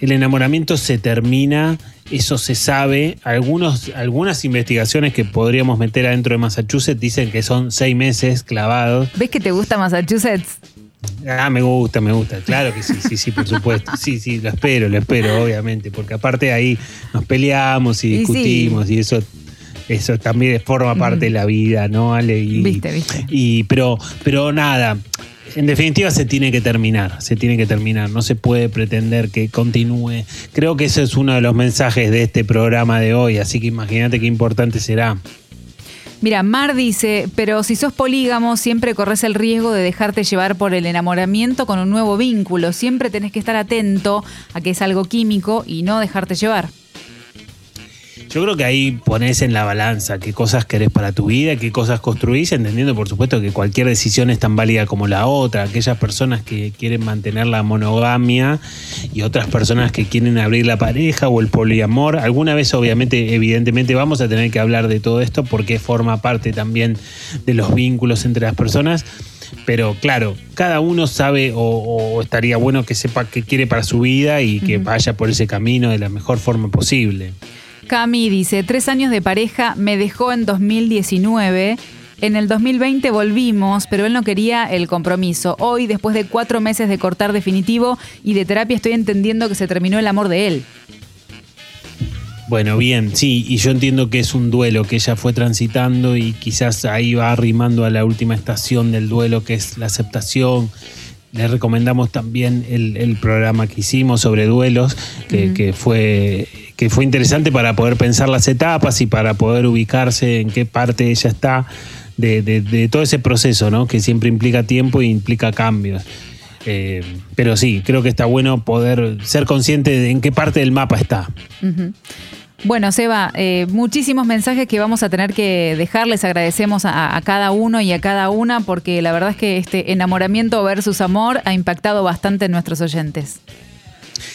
el enamoramiento se termina, eso se sabe. Algunos, algunas investigaciones que podríamos meter adentro de Massachusetts dicen que son seis meses clavados. ¿Ves que te gusta Massachusetts? Ah, me gusta, me gusta. Claro que sí, sí, sí, por supuesto. Sí, sí, lo espero, lo espero, obviamente. Porque aparte ahí nos peleamos y Y sí. discutimos y eso, eso también forma parte de la vida, ¿no, Ale? Y, Viste, viste. Y, pero, pero nada. En definitiva se tiene que terminar, se tiene que terminar, no se puede pretender que continúe. Creo que ese es uno de los mensajes de este programa de hoy, así que imagínate qué importante será. Mira, Mar dice, pero si sos polígamo, siempre corres el riesgo de dejarte llevar por el enamoramiento con un nuevo vínculo. Siempre tenés que estar atento a que es algo químico y no dejarte llevar. Yo creo que ahí pones en la balanza qué cosas querés para tu vida, qué cosas construís, entendiendo por supuesto que cualquier decisión es tan válida como la otra. Aquellas personas que quieren mantener la monogamia y otras personas que quieren abrir la pareja o el poliamor. Alguna vez, obviamente, evidentemente, vamos a tener que hablar de todo esto porque forma parte también de los vínculos entre las personas. Pero claro, cada uno sabe o, o estaría bueno que sepa qué quiere para su vida y que vaya por ese camino de la mejor forma posible. Cami dice, tres años de pareja, me dejó en 2019. En el 2020 volvimos, pero él no quería el compromiso. Hoy, después de cuatro meses de cortar definitivo y de terapia, estoy entendiendo que se terminó el amor de él. Bueno, bien, sí, y yo entiendo que es un duelo que ella fue transitando y quizás ahí va arrimando a la última estación del duelo, que es la aceptación. Le recomendamos también el, el programa que hicimos sobre duelos, que, que fue, que fue interesante para poder pensar las etapas y para poder ubicarse en qué parte ella está de, de- de todo ese proceso, ¿no? Que siempre implica tiempo e implica cambios. Eh, pero sí, creo que está bueno poder ser consciente de en qué parte del mapa está. Bueno, Seba, eh, muchísimos mensajes que vamos a tener que dejar. Les agradecemos a, a cada uno y a cada una porque la verdad es que este enamoramiento versus amor ha impactado bastante en nuestros oyentes.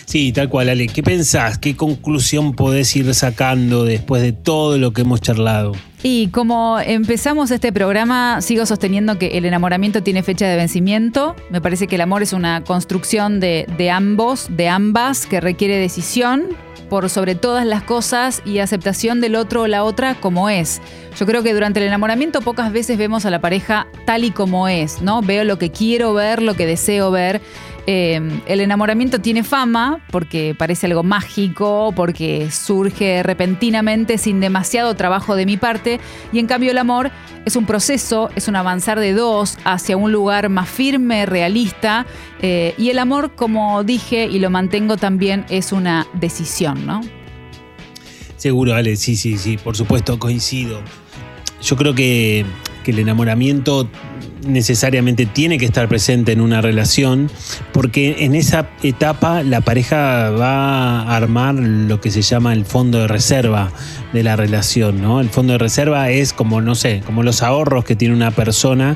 Sí, tal cual, Ale. ¿Qué pensás? ¿Qué conclusión podés ir sacando después de todo lo que hemos charlado? Y como empezamos este programa, sigo sosteniendo que el enamoramiento tiene fecha de vencimiento. Me parece que el amor es una construcción de, de ambos, de ambas, que requiere decisión por sobre todas las cosas y aceptación del otro o la otra como es. Yo creo que durante el enamoramiento pocas veces vemos a la pareja tal y como es, ¿no? Veo lo que quiero ver, lo que deseo ver. Eh, el enamoramiento tiene fama porque parece algo mágico, porque surge repentinamente sin demasiado trabajo de mi parte, y en cambio el amor es un proceso, es un avanzar de dos hacia un lugar más firme, realista, eh, y el amor, como dije y lo mantengo también, es una decisión, ¿no? Seguro, Ale, sí, sí, sí, por supuesto, coincido. Yo creo que el enamoramiento necesariamente tiene que estar presente en una relación, porque en esa etapa la pareja va a armar lo que se llama el fondo de reserva de la relación, ¿no? El fondo de reserva es como, no sé, como los ahorros que tiene una persona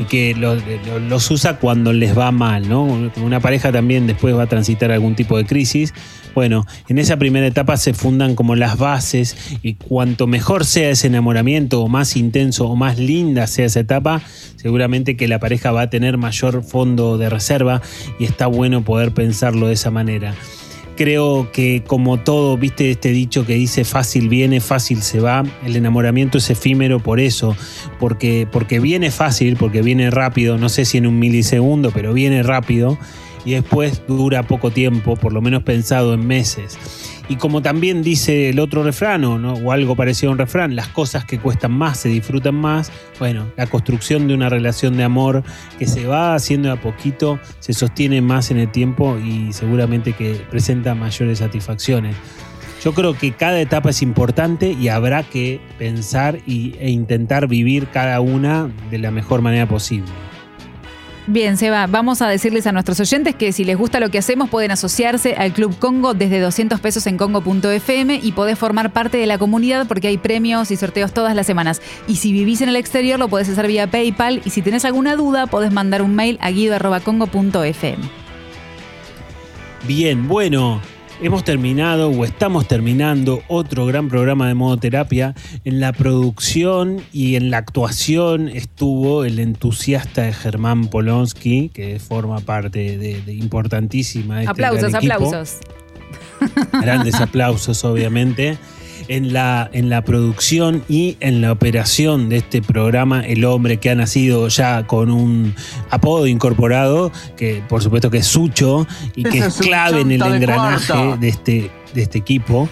y que lo- lo- los usa cuando les va mal, ¿no? Una pareja también después va a transitar algún tipo de crisis. Bueno, en esa primera etapa se fundan como las bases y cuanto mejor sea ese enamoramiento o más intenso o más linda sea esa etapa, seguramente que la pareja va a tener mayor fondo de reserva y está bueno poder pensarlo de esa manera. Creo que como todo, viste este dicho que dice fácil viene, fácil se va, el enamoramiento es efímero por eso, porque, porque viene fácil, porque viene rápido, no sé si en un milisegundo, pero viene rápido y después dura poco tiempo, por lo menos pensado en meses. Y como también dice el otro refrán, o, ¿no? o algo parecido a un refrán, las cosas que cuestan más se disfrutan más. Bueno, la construcción de una relación de amor que se va haciendo a poquito se sostiene más en el tiempo y seguramente que presenta mayores satisfacciones. Yo creo que cada etapa es importante y habrá que pensar y- e intentar vivir cada una de la mejor manera posible. Bien, Seba, vamos a decirles a nuestros oyentes que si les gusta lo que hacemos pueden asociarse al Club Congo desde 200 pesos en congo.fm y podés formar parte de la comunidad porque hay premios y sorteos todas las semanas. Y si vivís en el exterior lo podés hacer vía PayPal y si tenés alguna duda podés mandar un mail a guido.congo.fm. Bien, bueno, hemos terminado o estamos terminando otro gran programa de modoterapia. En la producción y en la actuación estuvo el entusiasta de Germán Polonsky, que forma parte de, de importantísima. este aplausos, gran aplausos. Grandes aplausos, obviamente. En la, en la producción y en la operación de este programa, el hombre que ha nacido ya con un apodo incorporado, que por supuesto que es Sucho y que Ese es clave en el de engranaje cuarta. de este, de este equipo.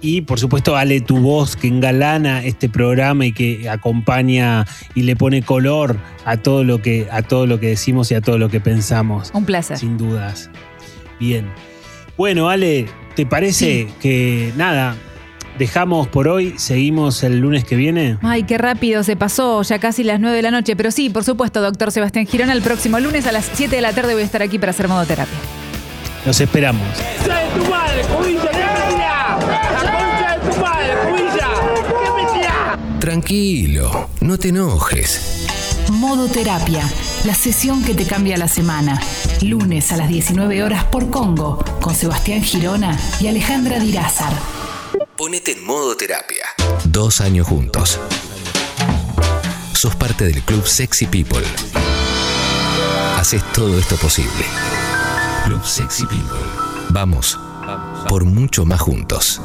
Y por supuesto, Ale, tu voz que engalana este programa y que acompaña y le pone color a todo lo que, a todo lo que decimos y a todo lo que pensamos. Un placer. Sin dudas. Bien. Bueno, Ale, ¿te parece que nada? Dejamos por hoy, seguimos el lunes que viene. Ay, qué rápido se pasó, ya casi las 9 de la noche. Pero sí, por supuesto, doctor Sebastián Girona, el próximo lunes a las 7 de la tarde voy a estar aquí para hacer modoterapia. Los esperamos. de tu madre, cubilla! ¿Qué mentira? ¡La concha de tu madre, cubilla! ¿Qué mentira? Tranquilo, no te enojes. Modoterapia, la sesión que te cambia la semana. Lunes a las 19 horas por Congo, con Sebastián Girona y Alejandra Dirázar. Ponete en modo terapia. Dos años juntos. Sos parte del club Sexy People. Haces todo esto posible. Club Sexy People. Vamos por mucho más juntos.